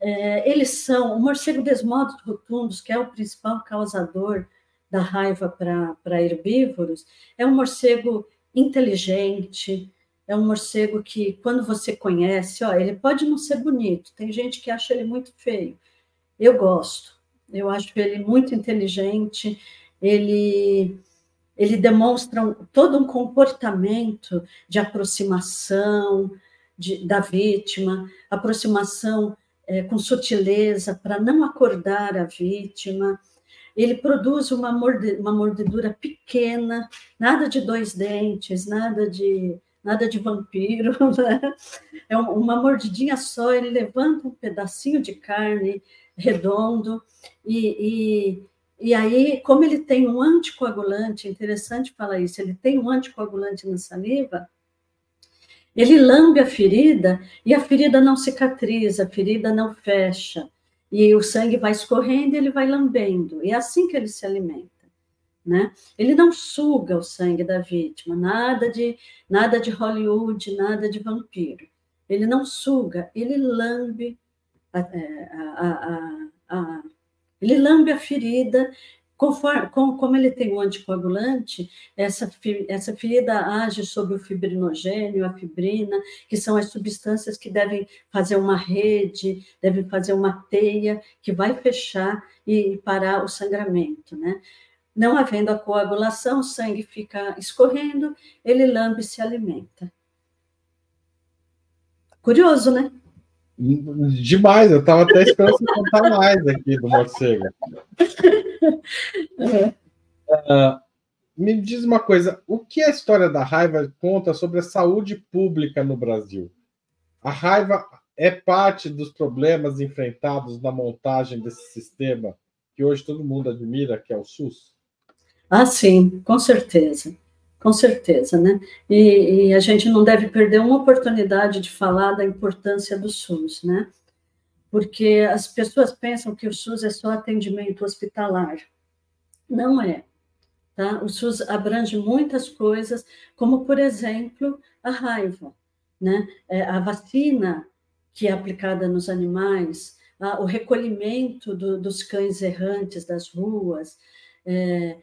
É, eles são o morcego desmodos rotundos, que é o principal causador da raiva para herbívoros, é um morcego inteligente, é um morcego que, quando você conhece, ó, ele pode não ser bonito, tem gente que acha ele muito feio. Eu gosto, eu acho ele muito inteligente, ele ele demonstra todo um comportamento de aproximação de, da vítima, aproximação é, com sutileza para não acordar a vítima. Ele produz uma, morde, uma mordedura pequena, nada de dois dentes, nada de nada de vampiro, né? é uma mordidinha só. Ele levanta um pedacinho de carne redondo e, e e aí, como ele tem um anticoagulante, é interessante falar isso, ele tem um anticoagulante na saliva, ele lambe a ferida e a ferida não cicatriza, a ferida não fecha. E o sangue vai escorrendo e ele vai lambendo. E é assim que ele se alimenta. Né? Ele não suga o sangue da vítima, nada de nada de Hollywood, nada de vampiro. Ele não suga, ele lambe a, é, a, a, a ele lambe a ferida, conforme, com, como ele tem um anticoagulante, essa, essa ferida age sobre o fibrinogênio, a fibrina, que são as substâncias que devem fazer uma rede, devem fazer uma teia que vai fechar e parar o sangramento, né? Não havendo a coagulação, o sangue fica escorrendo, ele lambe e se alimenta. Curioso, né? Demais, eu estava até esperando você contar mais aqui do morcego. Uh, me diz uma coisa: o que a história da raiva conta sobre a saúde pública no Brasil? A raiva é parte dos problemas enfrentados na montagem desse sistema que hoje todo mundo admira, que é o SUS? Ah, sim, com certeza. Com certeza, né? E, e, a gente não deve perder uma oportunidade de falar da importância do SUS, né? Porque as pessoas pensam que o SUS é só atendimento hospitalar. Não é. Tá? O SUS abrange muitas coisas, como, por exemplo, a raiva, né? É, a vacina que é aplicada nos animais, a, o recolhimento do, dos cães errantes das ruas, é,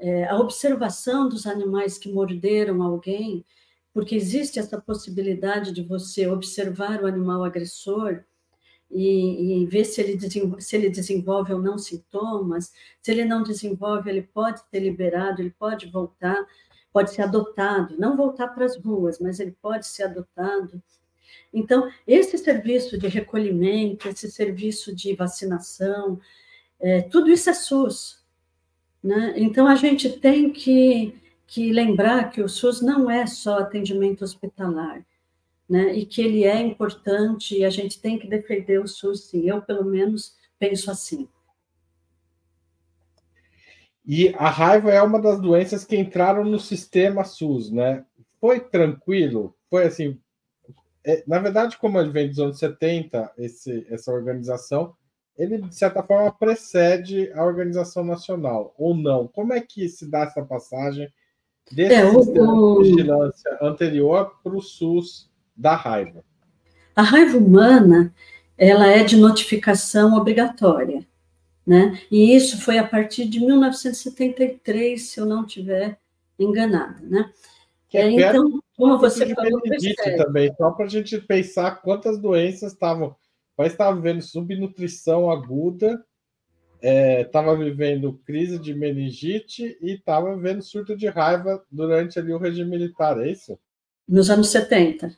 é, a observação dos animais que morderam alguém, porque existe essa possibilidade de você observar o animal agressor e, e ver se ele, se ele desenvolve ou não sintomas. Se ele não desenvolve, ele pode ser liberado, ele pode voltar, pode ser adotado, não voltar para as ruas, mas ele pode ser adotado. Então, esse serviço de recolhimento, esse serviço de vacinação, é, tudo isso é SUS, né? Então, a gente tem que, que lembrar que o SUS não é só atendimento hospitalar. né? E que ele é importante e a gente tem que defender o SUS, sim. Eu, pelo menos, penso assim. E a raiva é uma das doenças que entraram no sistema SUS, né? Foi tranquilo? Foi assim. É, na verdade, como ele vem dos anos 70, esse, essa organização, ele, de certa forma, precede a organização nacional, ou não? Como é que se dá essa passagem desse é, sistema o, de vigilância anterior para o SUS da raiva? A raiva humana, ela é de notificação obrigatória, né? E isso foi a partir de 1973, se eu não tiver enganada, né? Que é, então, como você falou, também, só para a gente pensar quantas doenças estavam país estava vivendo subnutrição aguda, estava é, vivendo crise de meningite e estava vivendo surto de raiva durante ali o regime militar, é isso? Nos anos 70.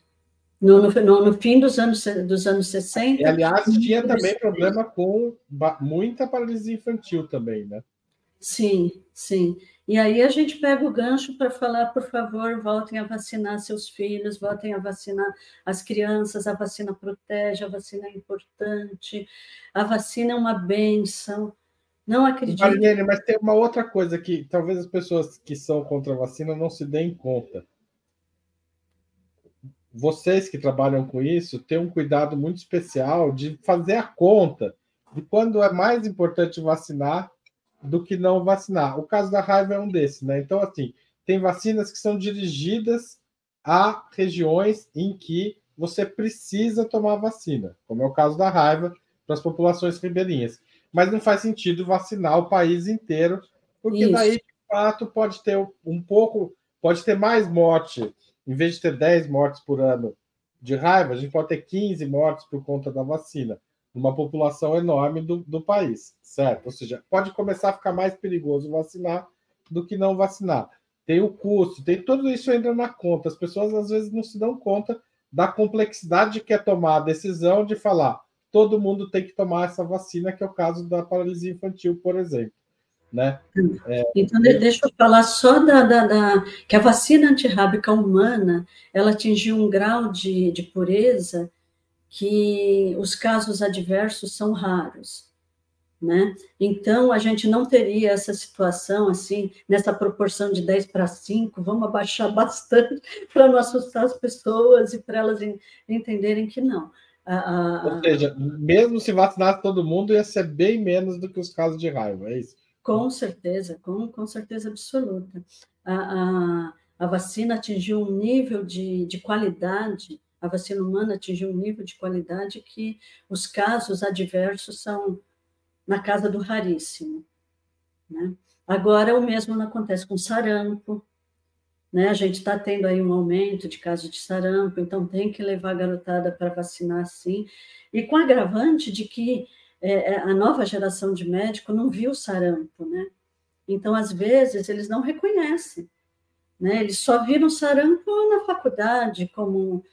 No, no, no fim dos anos, dos anos 60. E, aliás, tinha também problema com muita paralisia infantil também, né? Sim, sim. E aí a gente pega o gancho para falar, por favor, voltem a vacinar seus filhos, voltem a vacinar as crianças, a vacina protege, a vacina é importante, a vacina é uma benção. Não acredito. Marilene, mas tem uma outra coisa que talvez as pessoas que são contra a vacina não se deem conta. Vocês que trabalham com isso têm um cuidado muito especial de fazer a conta de quando é mais importante vacinar do que não vacinar. O caso da raiva é um desses, né? Então, assim, tem vacinas que são dirigidas a regiões em que você precisa tomar vacina, como é o caso da raiva para as populações ribeirinhas. Mas não faz sentido vacinar o país inteiro, porque Isso. daí, de fato, pode ter um pouco, pode ter mais morte. Em vez de ter 10 mortes por ano de raiva, a gente pode ter 15 mortes por conta da vacina uma população enorme do, do país, certo? Ou seja, pode começar a ficar mais perigoso vacinar do que não vacinar. Tem o custo, tem tudo isso entra na conta. As pessoas às vezes não se dão conta da complexidade que é tomar a decisão de falar todo mundo tem que tomar essa vacina, que é o caso da paralisia infantil, por exemplo. Né? É, então, deixa eu falar só da, da, da, que a vacina antirrábica humana ela atingiu um grau de, de pureza que os casos adversos são raros, né? Então, a gente não teria essa situação, assim, nessa proporção de 10 para 5, vamos abaixar bastante para não assustar as pessoas e para elas entenderem que não. Ou seja, mesmo se vacinasse todo mundo, ia ser bem menos do que os casos de raiva, é isso? Com certeza, com, com certeza absoluta. A, a, a vacina atingiu um nível de, de qualidade a vacina humana atingiu um nível de qualidade que os casos adversos são na casa do raríssimo. Né? Agora, o mesmo acontece com sarampo, né? A gente está tendo aí um aumento de casos de sarampo, então tem que levar a garotada para vacinar sim. E com agravante de que é, é, a nova geração de médico não viu sarampo, né? Então, às vezes, eles não reconhecem, né? Eles só viram sarampo na faculdade, como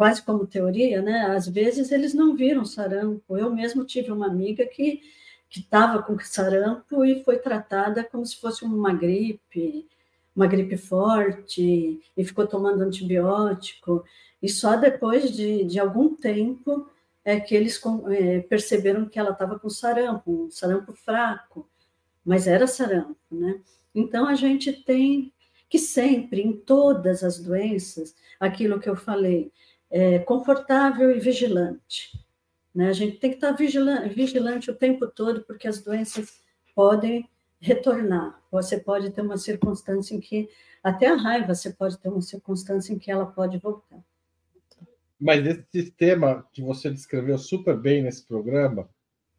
quase como teoria, né? Às vezes eles não viram sarampo. Eu mesmo tive uma amiga que que estava com sarampo e foi tratada como se fosse uma gripe, uma gripe forte, e ficou tomando antibiótico. E só depois de, de algum tempo é que eles é, perceberam que ela estava com sarampo, um sarampo fraco, mas era sarampo, né? Então a gente tem que sempre, em todas as doenças, aquilo que eu falei, é, confortável e vigilante. Né? A gente tem que estar vigilante, vigilante o tempo todo, porque as doenças podem retornar. Você pode ter uma circunstância em que, até a raiva, você pode ter uma circunstância em que ela pode voltar. Mas esse sistema que você descreveu super bem nesse programa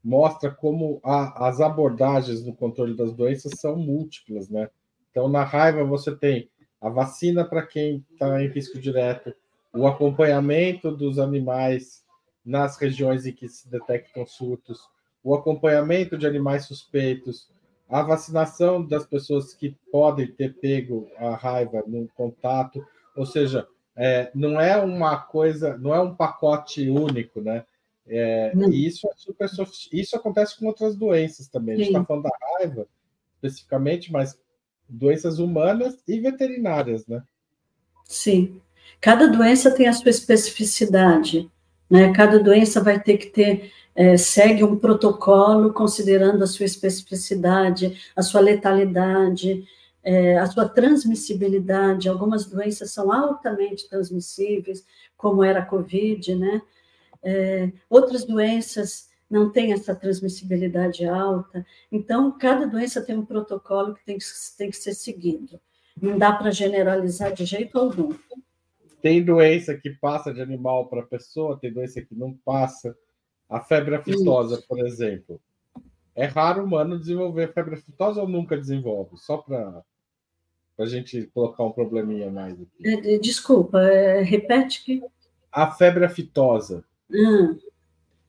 mostra como a, as abordagens no controle das doenças são múltiplas, né? Então, na raiva, você tem a vacina para quem está em risco direto, o acompanhamento dos animais nas regiões em que se detectam surtos, o acompanhamento de animais suspeitos, a vacinação das pessoas que podem ter pego a raiva no contato, ou seja, é, não é uma coisa, não é um pacote único, né? É, e isso é super isso acontece com outras doenças também. A gente está falando da raiva especificamente, mas doenças humanas e veterinárias, né? Sim. Cada doença tem a sua especificidade, né? Cada doença vai ter que ter é, segue um protocolo considerando a sua especificidade, a sua letalidade, é, a sua transmissibilidade. Algumas doenças são altamente transmissíveis, como era a Covid, né? É, outras doenças não têm essa transmissibilidade alta. Então, cada doença tem um protocolo que tem que, tem que ser seguido. Não dá para generalizar de jeito algum. Tem doença que passa de animal para pessoa, tem doença que não passa. A febre aftosa, por exemplo. É raro o humano desenvolver febre aftosa ou nunca desenvolve? Só para a gente colocar um probleminha mais aqui. É, desculpa, é, repete que. A febre aftosa. Hum.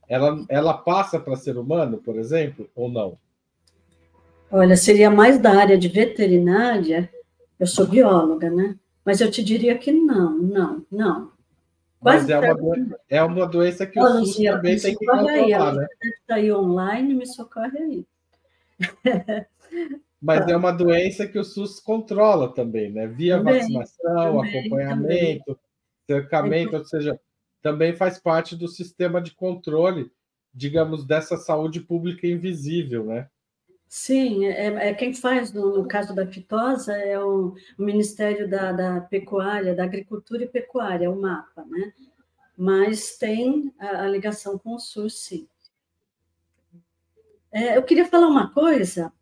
Ela, ela passa para ser humano, por exemplo, ou não? Olha, seria mais da área de veterinária. Eu sou bióloga, né? Mas eu te diria que não, não, não. Mas é uma, doença, é uma doença que o Olha, SUS também tem que controlar, aí, né? Deve estar aí online, me socorre aí. Mas é uma doença que o SUS controla também, né? Via também, vacinação, também, acompanhamento, também. cercamento, ou seja, também faz parte do sistema de controle, digamos, dessa saúde pública invisível, né? Sim, é, é quem faz, no, no, caso da fitosa, é o, o Ministério da, da, Pecuária, da Agricultura e Pecuária, o MAPA, né? Mas tem a, a ligação com o SUS, sim. É, eu queria falar uma coisa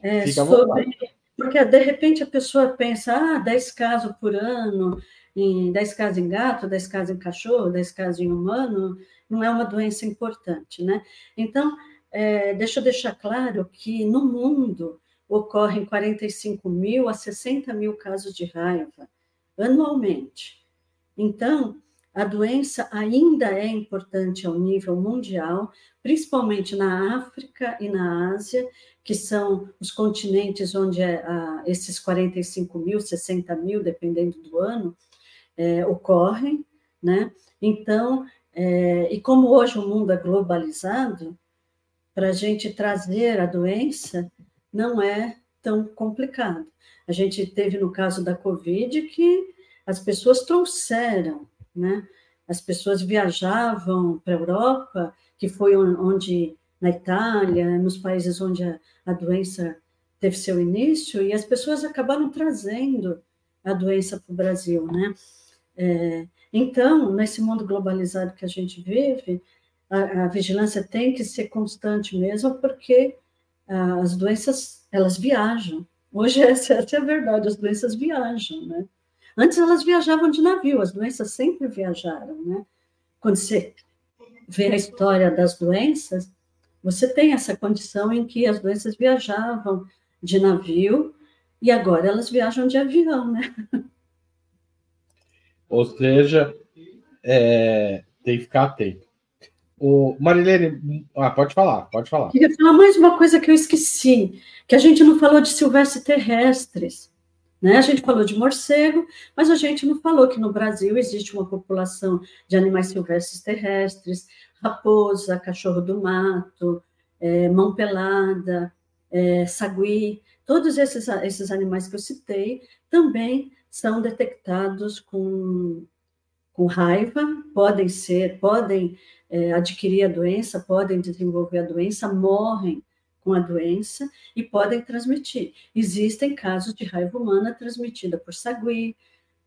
é, sobre. Porque, de repente, a pessoa pensa, ah, 10 casos por ano, em 10 casos em gato, 10 casos em cachorro, 10 casos em humano, não é uma doença importante, né? Então, é, deixa eu deixar claro que no mundo ocorrem 45 mil a 60 mil casos de raiva anualmente. Então, a doença ainda é importante ao nível mundial, principalmente na África e na Ásia, que são os continentes onde é, a, esses 45 mil, 60 mil, dependendo do ano, é, ocorrem, né? Então, é, e como hoje o mundo é globalizado, para a gente trazer a doença não é tão complicado. A gente teve no caso da Covid que as pessoas trouxeram, né? As pessoas viajavam para a Europa, que foi onde, na Itália, nos países onde a, a doença teve seu início, e as pessoas acabaram trazendo a doença para o Brasil, né? É, então, nesse mundo globalizado que a gente vive, a, a vigilância tem que ser constante mesmo, porque ah, as doenças, elas viajam. Hoje, essa, essa é a verdade, as doenças viajam, né? Antes elas viajavam de navio, as doenças sempre viajaram, né? Quando você vê a história das doenças, você tem essa condição em que as doenças viajavam de navio e agora elas viajam de avião, né? Ou seja, é, tem que ficar atento. O Marilene, ah, pode falar, pode falar. Queria falar mais uma coisa que eu esqueci, que a gente não falou de silvestres terrestres. Né? A gente falou de morcego, mas a gente não falou que no Brasil existe uma população de animais silvestres terrestres, raposa, cachorro do mato, é, mão pelada, é, sagui, todos esses, esses animais que eu citei também são detectados com, com raiva, podem ser, podem é, adquirir a doença, podem desenvolver a doença, morrem com a doença e podem transmitir. Existem casos de raiva humana transmitida por sagui,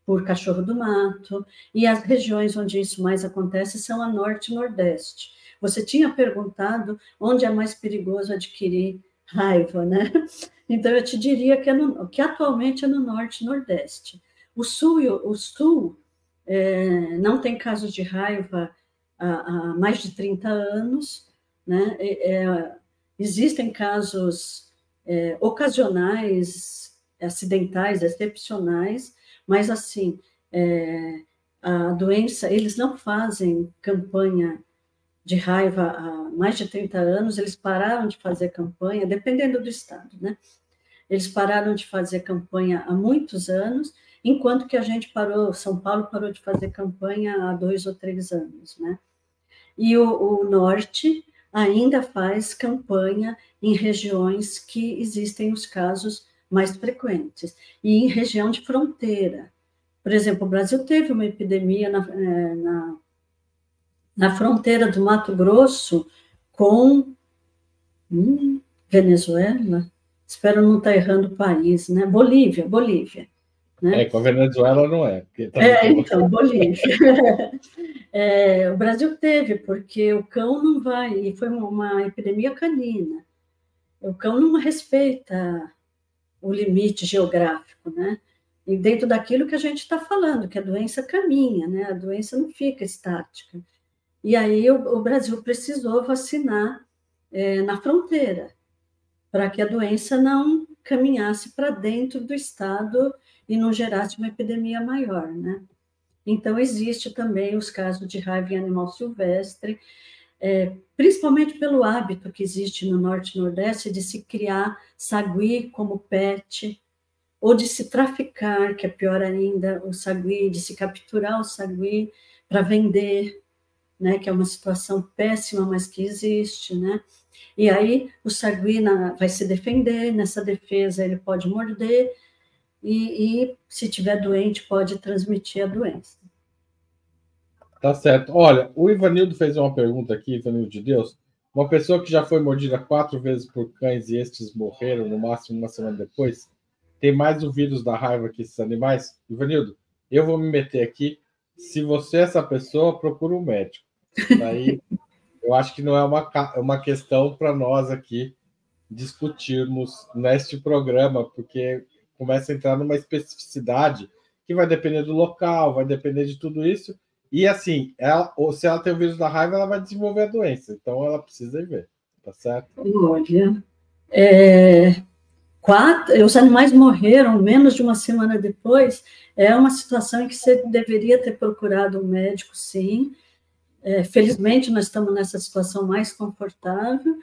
por cachorro do mato, e as regiões onde isso mais acontece são a norte e nordeste. Você tinha perguntado onde é mais perigoso adquirir raiva, né? Então eu te diria que, é no, que atualmente é no norte e nordeste. O sul, o sul é, não tem casos de raiva há, há mais de 30 anos, né? É, existem casos é, ocasionais, acidentais, excepcionais, mas assim, é, a doença, eles não fazem campanha de raiva há mais de 30 anos, eles pararam de fazer campanha, dependendo do estado, né? Eles pararam de fazer campanha há muitos anos, enquanto que a gente parou, São Paulo parou de fazer campanha há dois ou três anos, né? E o, o norte ainda faz campanha em regiões que existem os casos mais frequentes, e em região de fronteira, Por exemplo, o Brasil teve uma epidemia na, é, na, na fronteira do Mato Grosso com hum, Venezuela. Espero não estar errando o país, né? Bolívia, Bolívia. Né? É, com a Venezuela não é. Tá é, então, Bolívia. é, o Brasil teve, porque o cão não vai, e foi uma epidemia canina. O cão não respeita o limite geográfico, né? E dentro daquilo que a gente está falando, que a doença caminha, né? A doença não fica estática. E aí o, o Brasil precisou vacinar é, na fronteira, para que a doença não caminhasse para dentro do estado e não gerasse uma epidemia maior, né? Então, existe também os casos de raiva em animal silvestre, é, principalmente pelo hábito que existe no Norte e Nordeste de se criar sagui como pet, ou de se traficar, que é pior ainda, o sagui, de se capturar o sagui para vender, né, que é uma situação péssima, mas que existe, né? E aí o sagui vai se defender, nessa defesa ele pode morder, e, e se tiver doente, pode transmitir a doença. Tá certo. Olha, o Ivanildo fez uma pergunta aqui, Ivanildo de Deus. Uma pessoa que já foi mordida quatro vezes por cães e estes morreram, no máximo uma semana depois, tem mais o vírus da raiva que esses animais? Ivanildo, eu vou me meter aqui. Se você é essa pessoa, procura um médico. Daí, eu acho que não é uma, é uma questão para nós aqui discutirmos neste programa, porque começa a entrar numa especificidade que vai depender do local, vai depender de tudo isso. E assim, ela, ou se ela tem o vírus da raiva, ela vai desenvolver a doença. Então ela precisa ir ver, tá certo? Olha, é, quatro, os animais morreram menos de uma semana depois. É uma situação em que você deveria ter procurado um médico, sim. É, felizmente, nós estamos nessa situação mais confortável,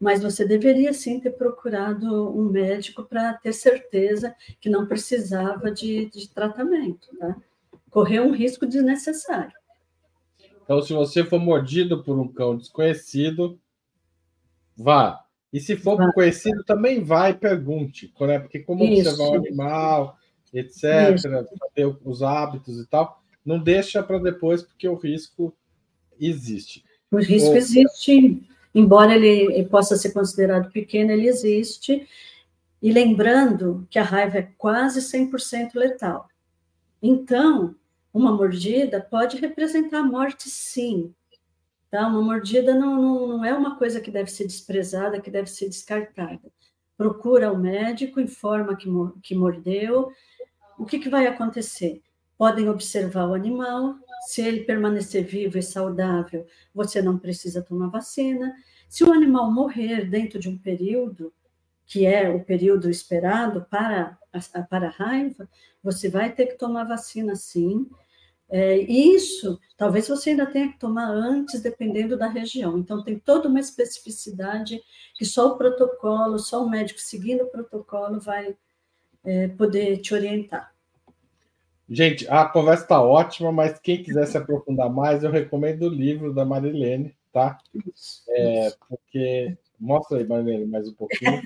mas você deveria sim ter procurado um médico para ter certeza que não precisava de, de tratamento, tá? Correr um risco desnecessário. Então, se você for mordido por um cão desconhecido, vá. E se for conhecido, também vai e pergunte, né? Porque como Isso. observar o animal, etc., ter os hábitos e tal, não deixa para depois, porque o risco existe. O risco Ou... existe embora ele, possa ser considerado pequeno, ele existe. E lembrando que a raiva é quase 100% letal. Então, uma mordida pode representar a morte, sim. Tá? Uma mordida não, não, não é uma coisa que deve ser desprezada, que deve ser descartada. Procura o médico, informa que, que mordeu. O que, que vai acontecer? Podem observar o animal, se ele permanecer vivo e saudável, você não precisa tomar vacina. Se o animal morrer dentro de um período, que é o período esperado para a, para a raiva, você vai ter que tomar vacina sim. É, isso, talvez você ainda tenha que tomar antes, dependendo da região. Então, tem toda uma especificidade que só o protocolo, só o médico seguindo o protocolo vai é, poder te orientar. Gente, a conversa está ótima, mas quem quiser se aprofundar mais, eu recomendo o livro da Marilene, tá? É, porque. Mostra aí, Marilene, mais um pouquinho.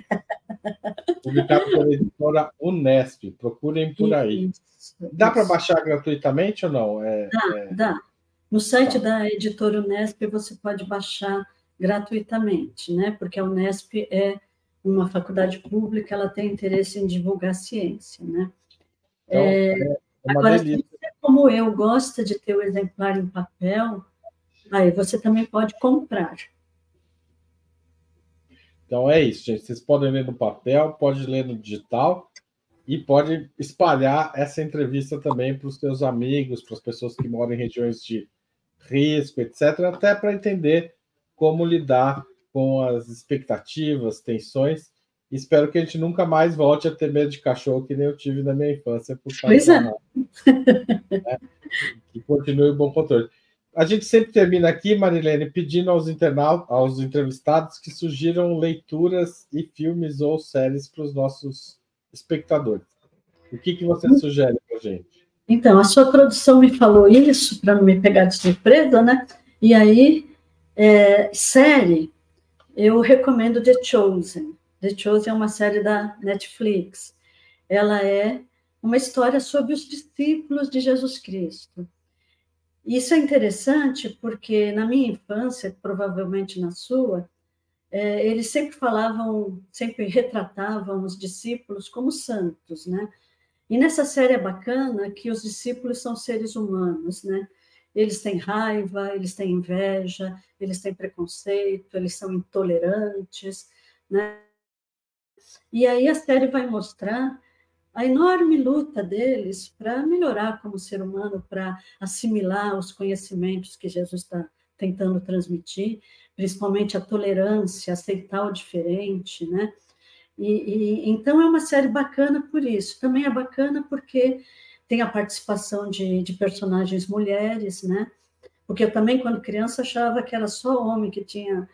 Publicado pela editora Unesp. Procurem por aí. Dá para baixar gratuitamente ou não? É, dá, é... dá. No site tá. da editora Unesp você pode baixar gratuitamente, né? Porque a Unesp é uma faculdade pública, ela tem interesse em divulgar ciência, né? Então, é, é Agora, delícia. se você, como eu, gosta de ter o exemplar em papel, aí você também pode comprar. Então é isso, gente. Vocês podem ler no papel, pode ler no digital e pode espalhar essa entrevista também para os seus amigos, para as pessoas que moram em regiões de risco, etc., até para entender como lidar com as expectativas, tensões Espero que a gente nunca mais volte a ter medo de cachorro que nem eu tive na minha infância. Por pois é. Né? Que continue o bom controle. A gente sempre termina aqui, Marilene, pedindo aos internautas, aos entrevistados que sugiram leituras e filmes ou séries para os nossos espectadores. O que, que você sugere para a gente? Então, a sua produção me falou isso para não me pegar de surpresa, né? E aí, é, série, eu recomendo The Chosen. The Chosen é uma série da Netflix. Ela é uma história sobre os discípulos de Jesus Cristo. Isso é interessante porque na minha infância, provavelmente na sua, é, eles sempre falavam, sempre retratavam os discípulos como santos, né? E nessa série é bacana que os discípulos são seres humanos, né? Eles têm raiva, eles têm inveja, eles têm preconceito, eles são intolerantes, né? E aí a série vai mostrar a enorme luta deles para melhorar como ser humano, para assimilar os conhecimentos que Jesus está tentando transmitir, principalmente a tolerância, aceitar o diferente, né? E, e, então é uma série bacana por isso. Também é bacana porque tem a participação de, de personagens mulheres, né? Porque eu também, quando criança, achava que era só homem que tinha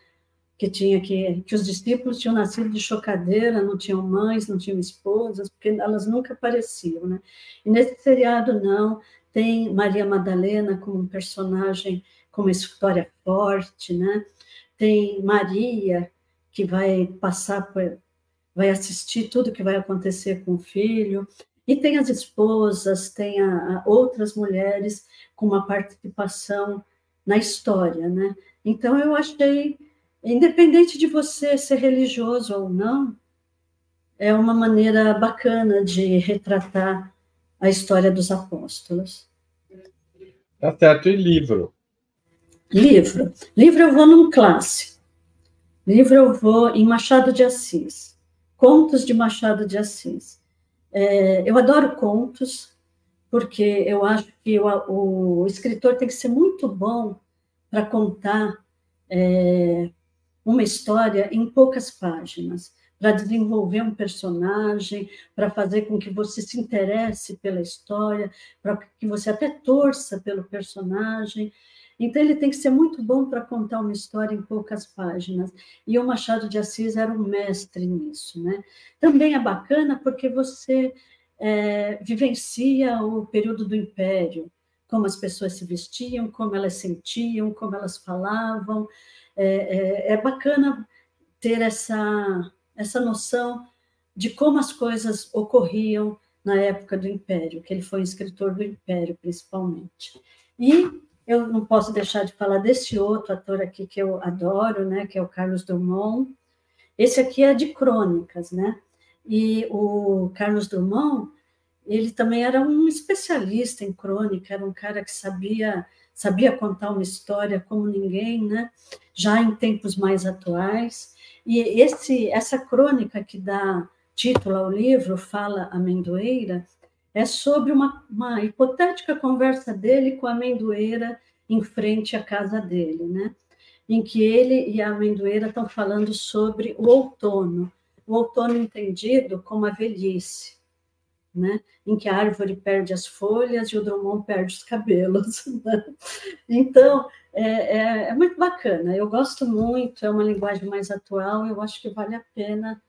que tinha que que os discípulos tinham nascido de chocadeira, não tinham mães, não tinham esposas, porque elas nunca apareciam, né? E nesse seriado não, tem Maria Madalena como um personagem com uma história forte, né? Tem Maria que vai passar por, vai assistir tudo que vai acontecer com o filho, e tem as esposas, tem a, a outras mulheres com uma participação na história, né? Então eu achei independente de você ser religioso ou não, é uma maneira bacana de retratar a história dos apóstolos. Tá certo. E livro? Livro. Livro eu vou num clássico. Livro eu vou em Machado de Assis. Contos de Machado de Assis. É, eu adoro contos, porque eu acho que o, o escritor tem que ser muito bom para contar é, uma história em poucas páginas, para desenvolver um personagem, para fazer com que você se interesse pela história, para que você até torça pelo personagem. Então, ele tem que ser muito bom para contar uma história em poucas páginas. E o Machado de Assis era um mestre nisso. Né? Também é bacana porque você é, vivencia o período do Império, como as pessoas se vestiam, como elas sentiam, como elas falavam é, é, é bacana ter essa, essa noção de como as coisas ocorriam na época do Império, que ele foi escritor do Império, principalmente. E eu não posso deixar de falar desse outro ator aqui que eu adoro, né, que é o Carlos Drummond. Esse aqui é de crônicas, né? E o Carlos Drummond, ele também era um especialista em crônica, era um cara que sabia sabia contar uma história como ninguém, né? Já em tempos mais atuais. E esse essa crônica que dá título ao livro, Fala Amendoeira, é sobre uma, uma hipotética conversa dele com a amendoeira em frente à casa dele, né? Em que ele e a amendoeira estão falando sobre o outono, o outono entendido como a velhice né? em que a árvore perde as folhas e o Drummond perde os cabelos. Né? Então, é, é, é, muito bacana, eu gosto muito, é uma linguagem mais atual, eu acho que vale a pena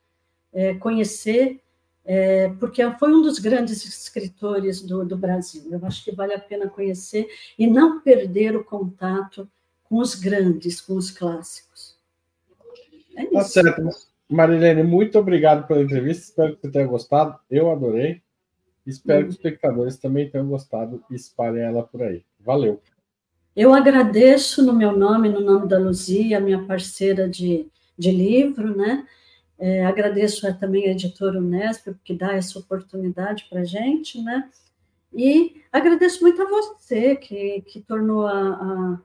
é, conhecer, é, porque foi um dos grandes escritores do, do Brasil, eu acho que vale a pena conhecer e não perder o contato com os grandes, com os clássicos. É tá certo. Marilene, muito obrigado pela entrevista. Espero que você tenha gostado. Eu adorei. Espero que os espectadores também tenham gostado e espalhem ela por aí. Valeu. Eu agradeço no meu nome, no nome da Luzia, minha parceira de, de livro, né? É, agradeço também a editora Unesp, que dá essa oportunidade para a gente, né? E agradeço muito a você, que, que tornou a.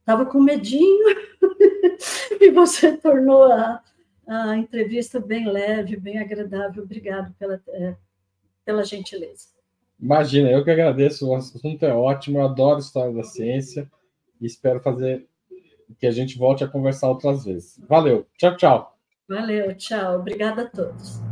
Estava com medinho, e você tornou a, a entrevista bem leve, bem agradável. Obrigado pela, é, pela gentileza. Imagina, eu que agradeço, o assunto é ótimo, eu adoro história da ciência e espero fazer que a gente volte a conversar outras vezes. Valeu, tchau, tchau. Valeu, tchau, obrigada a todos.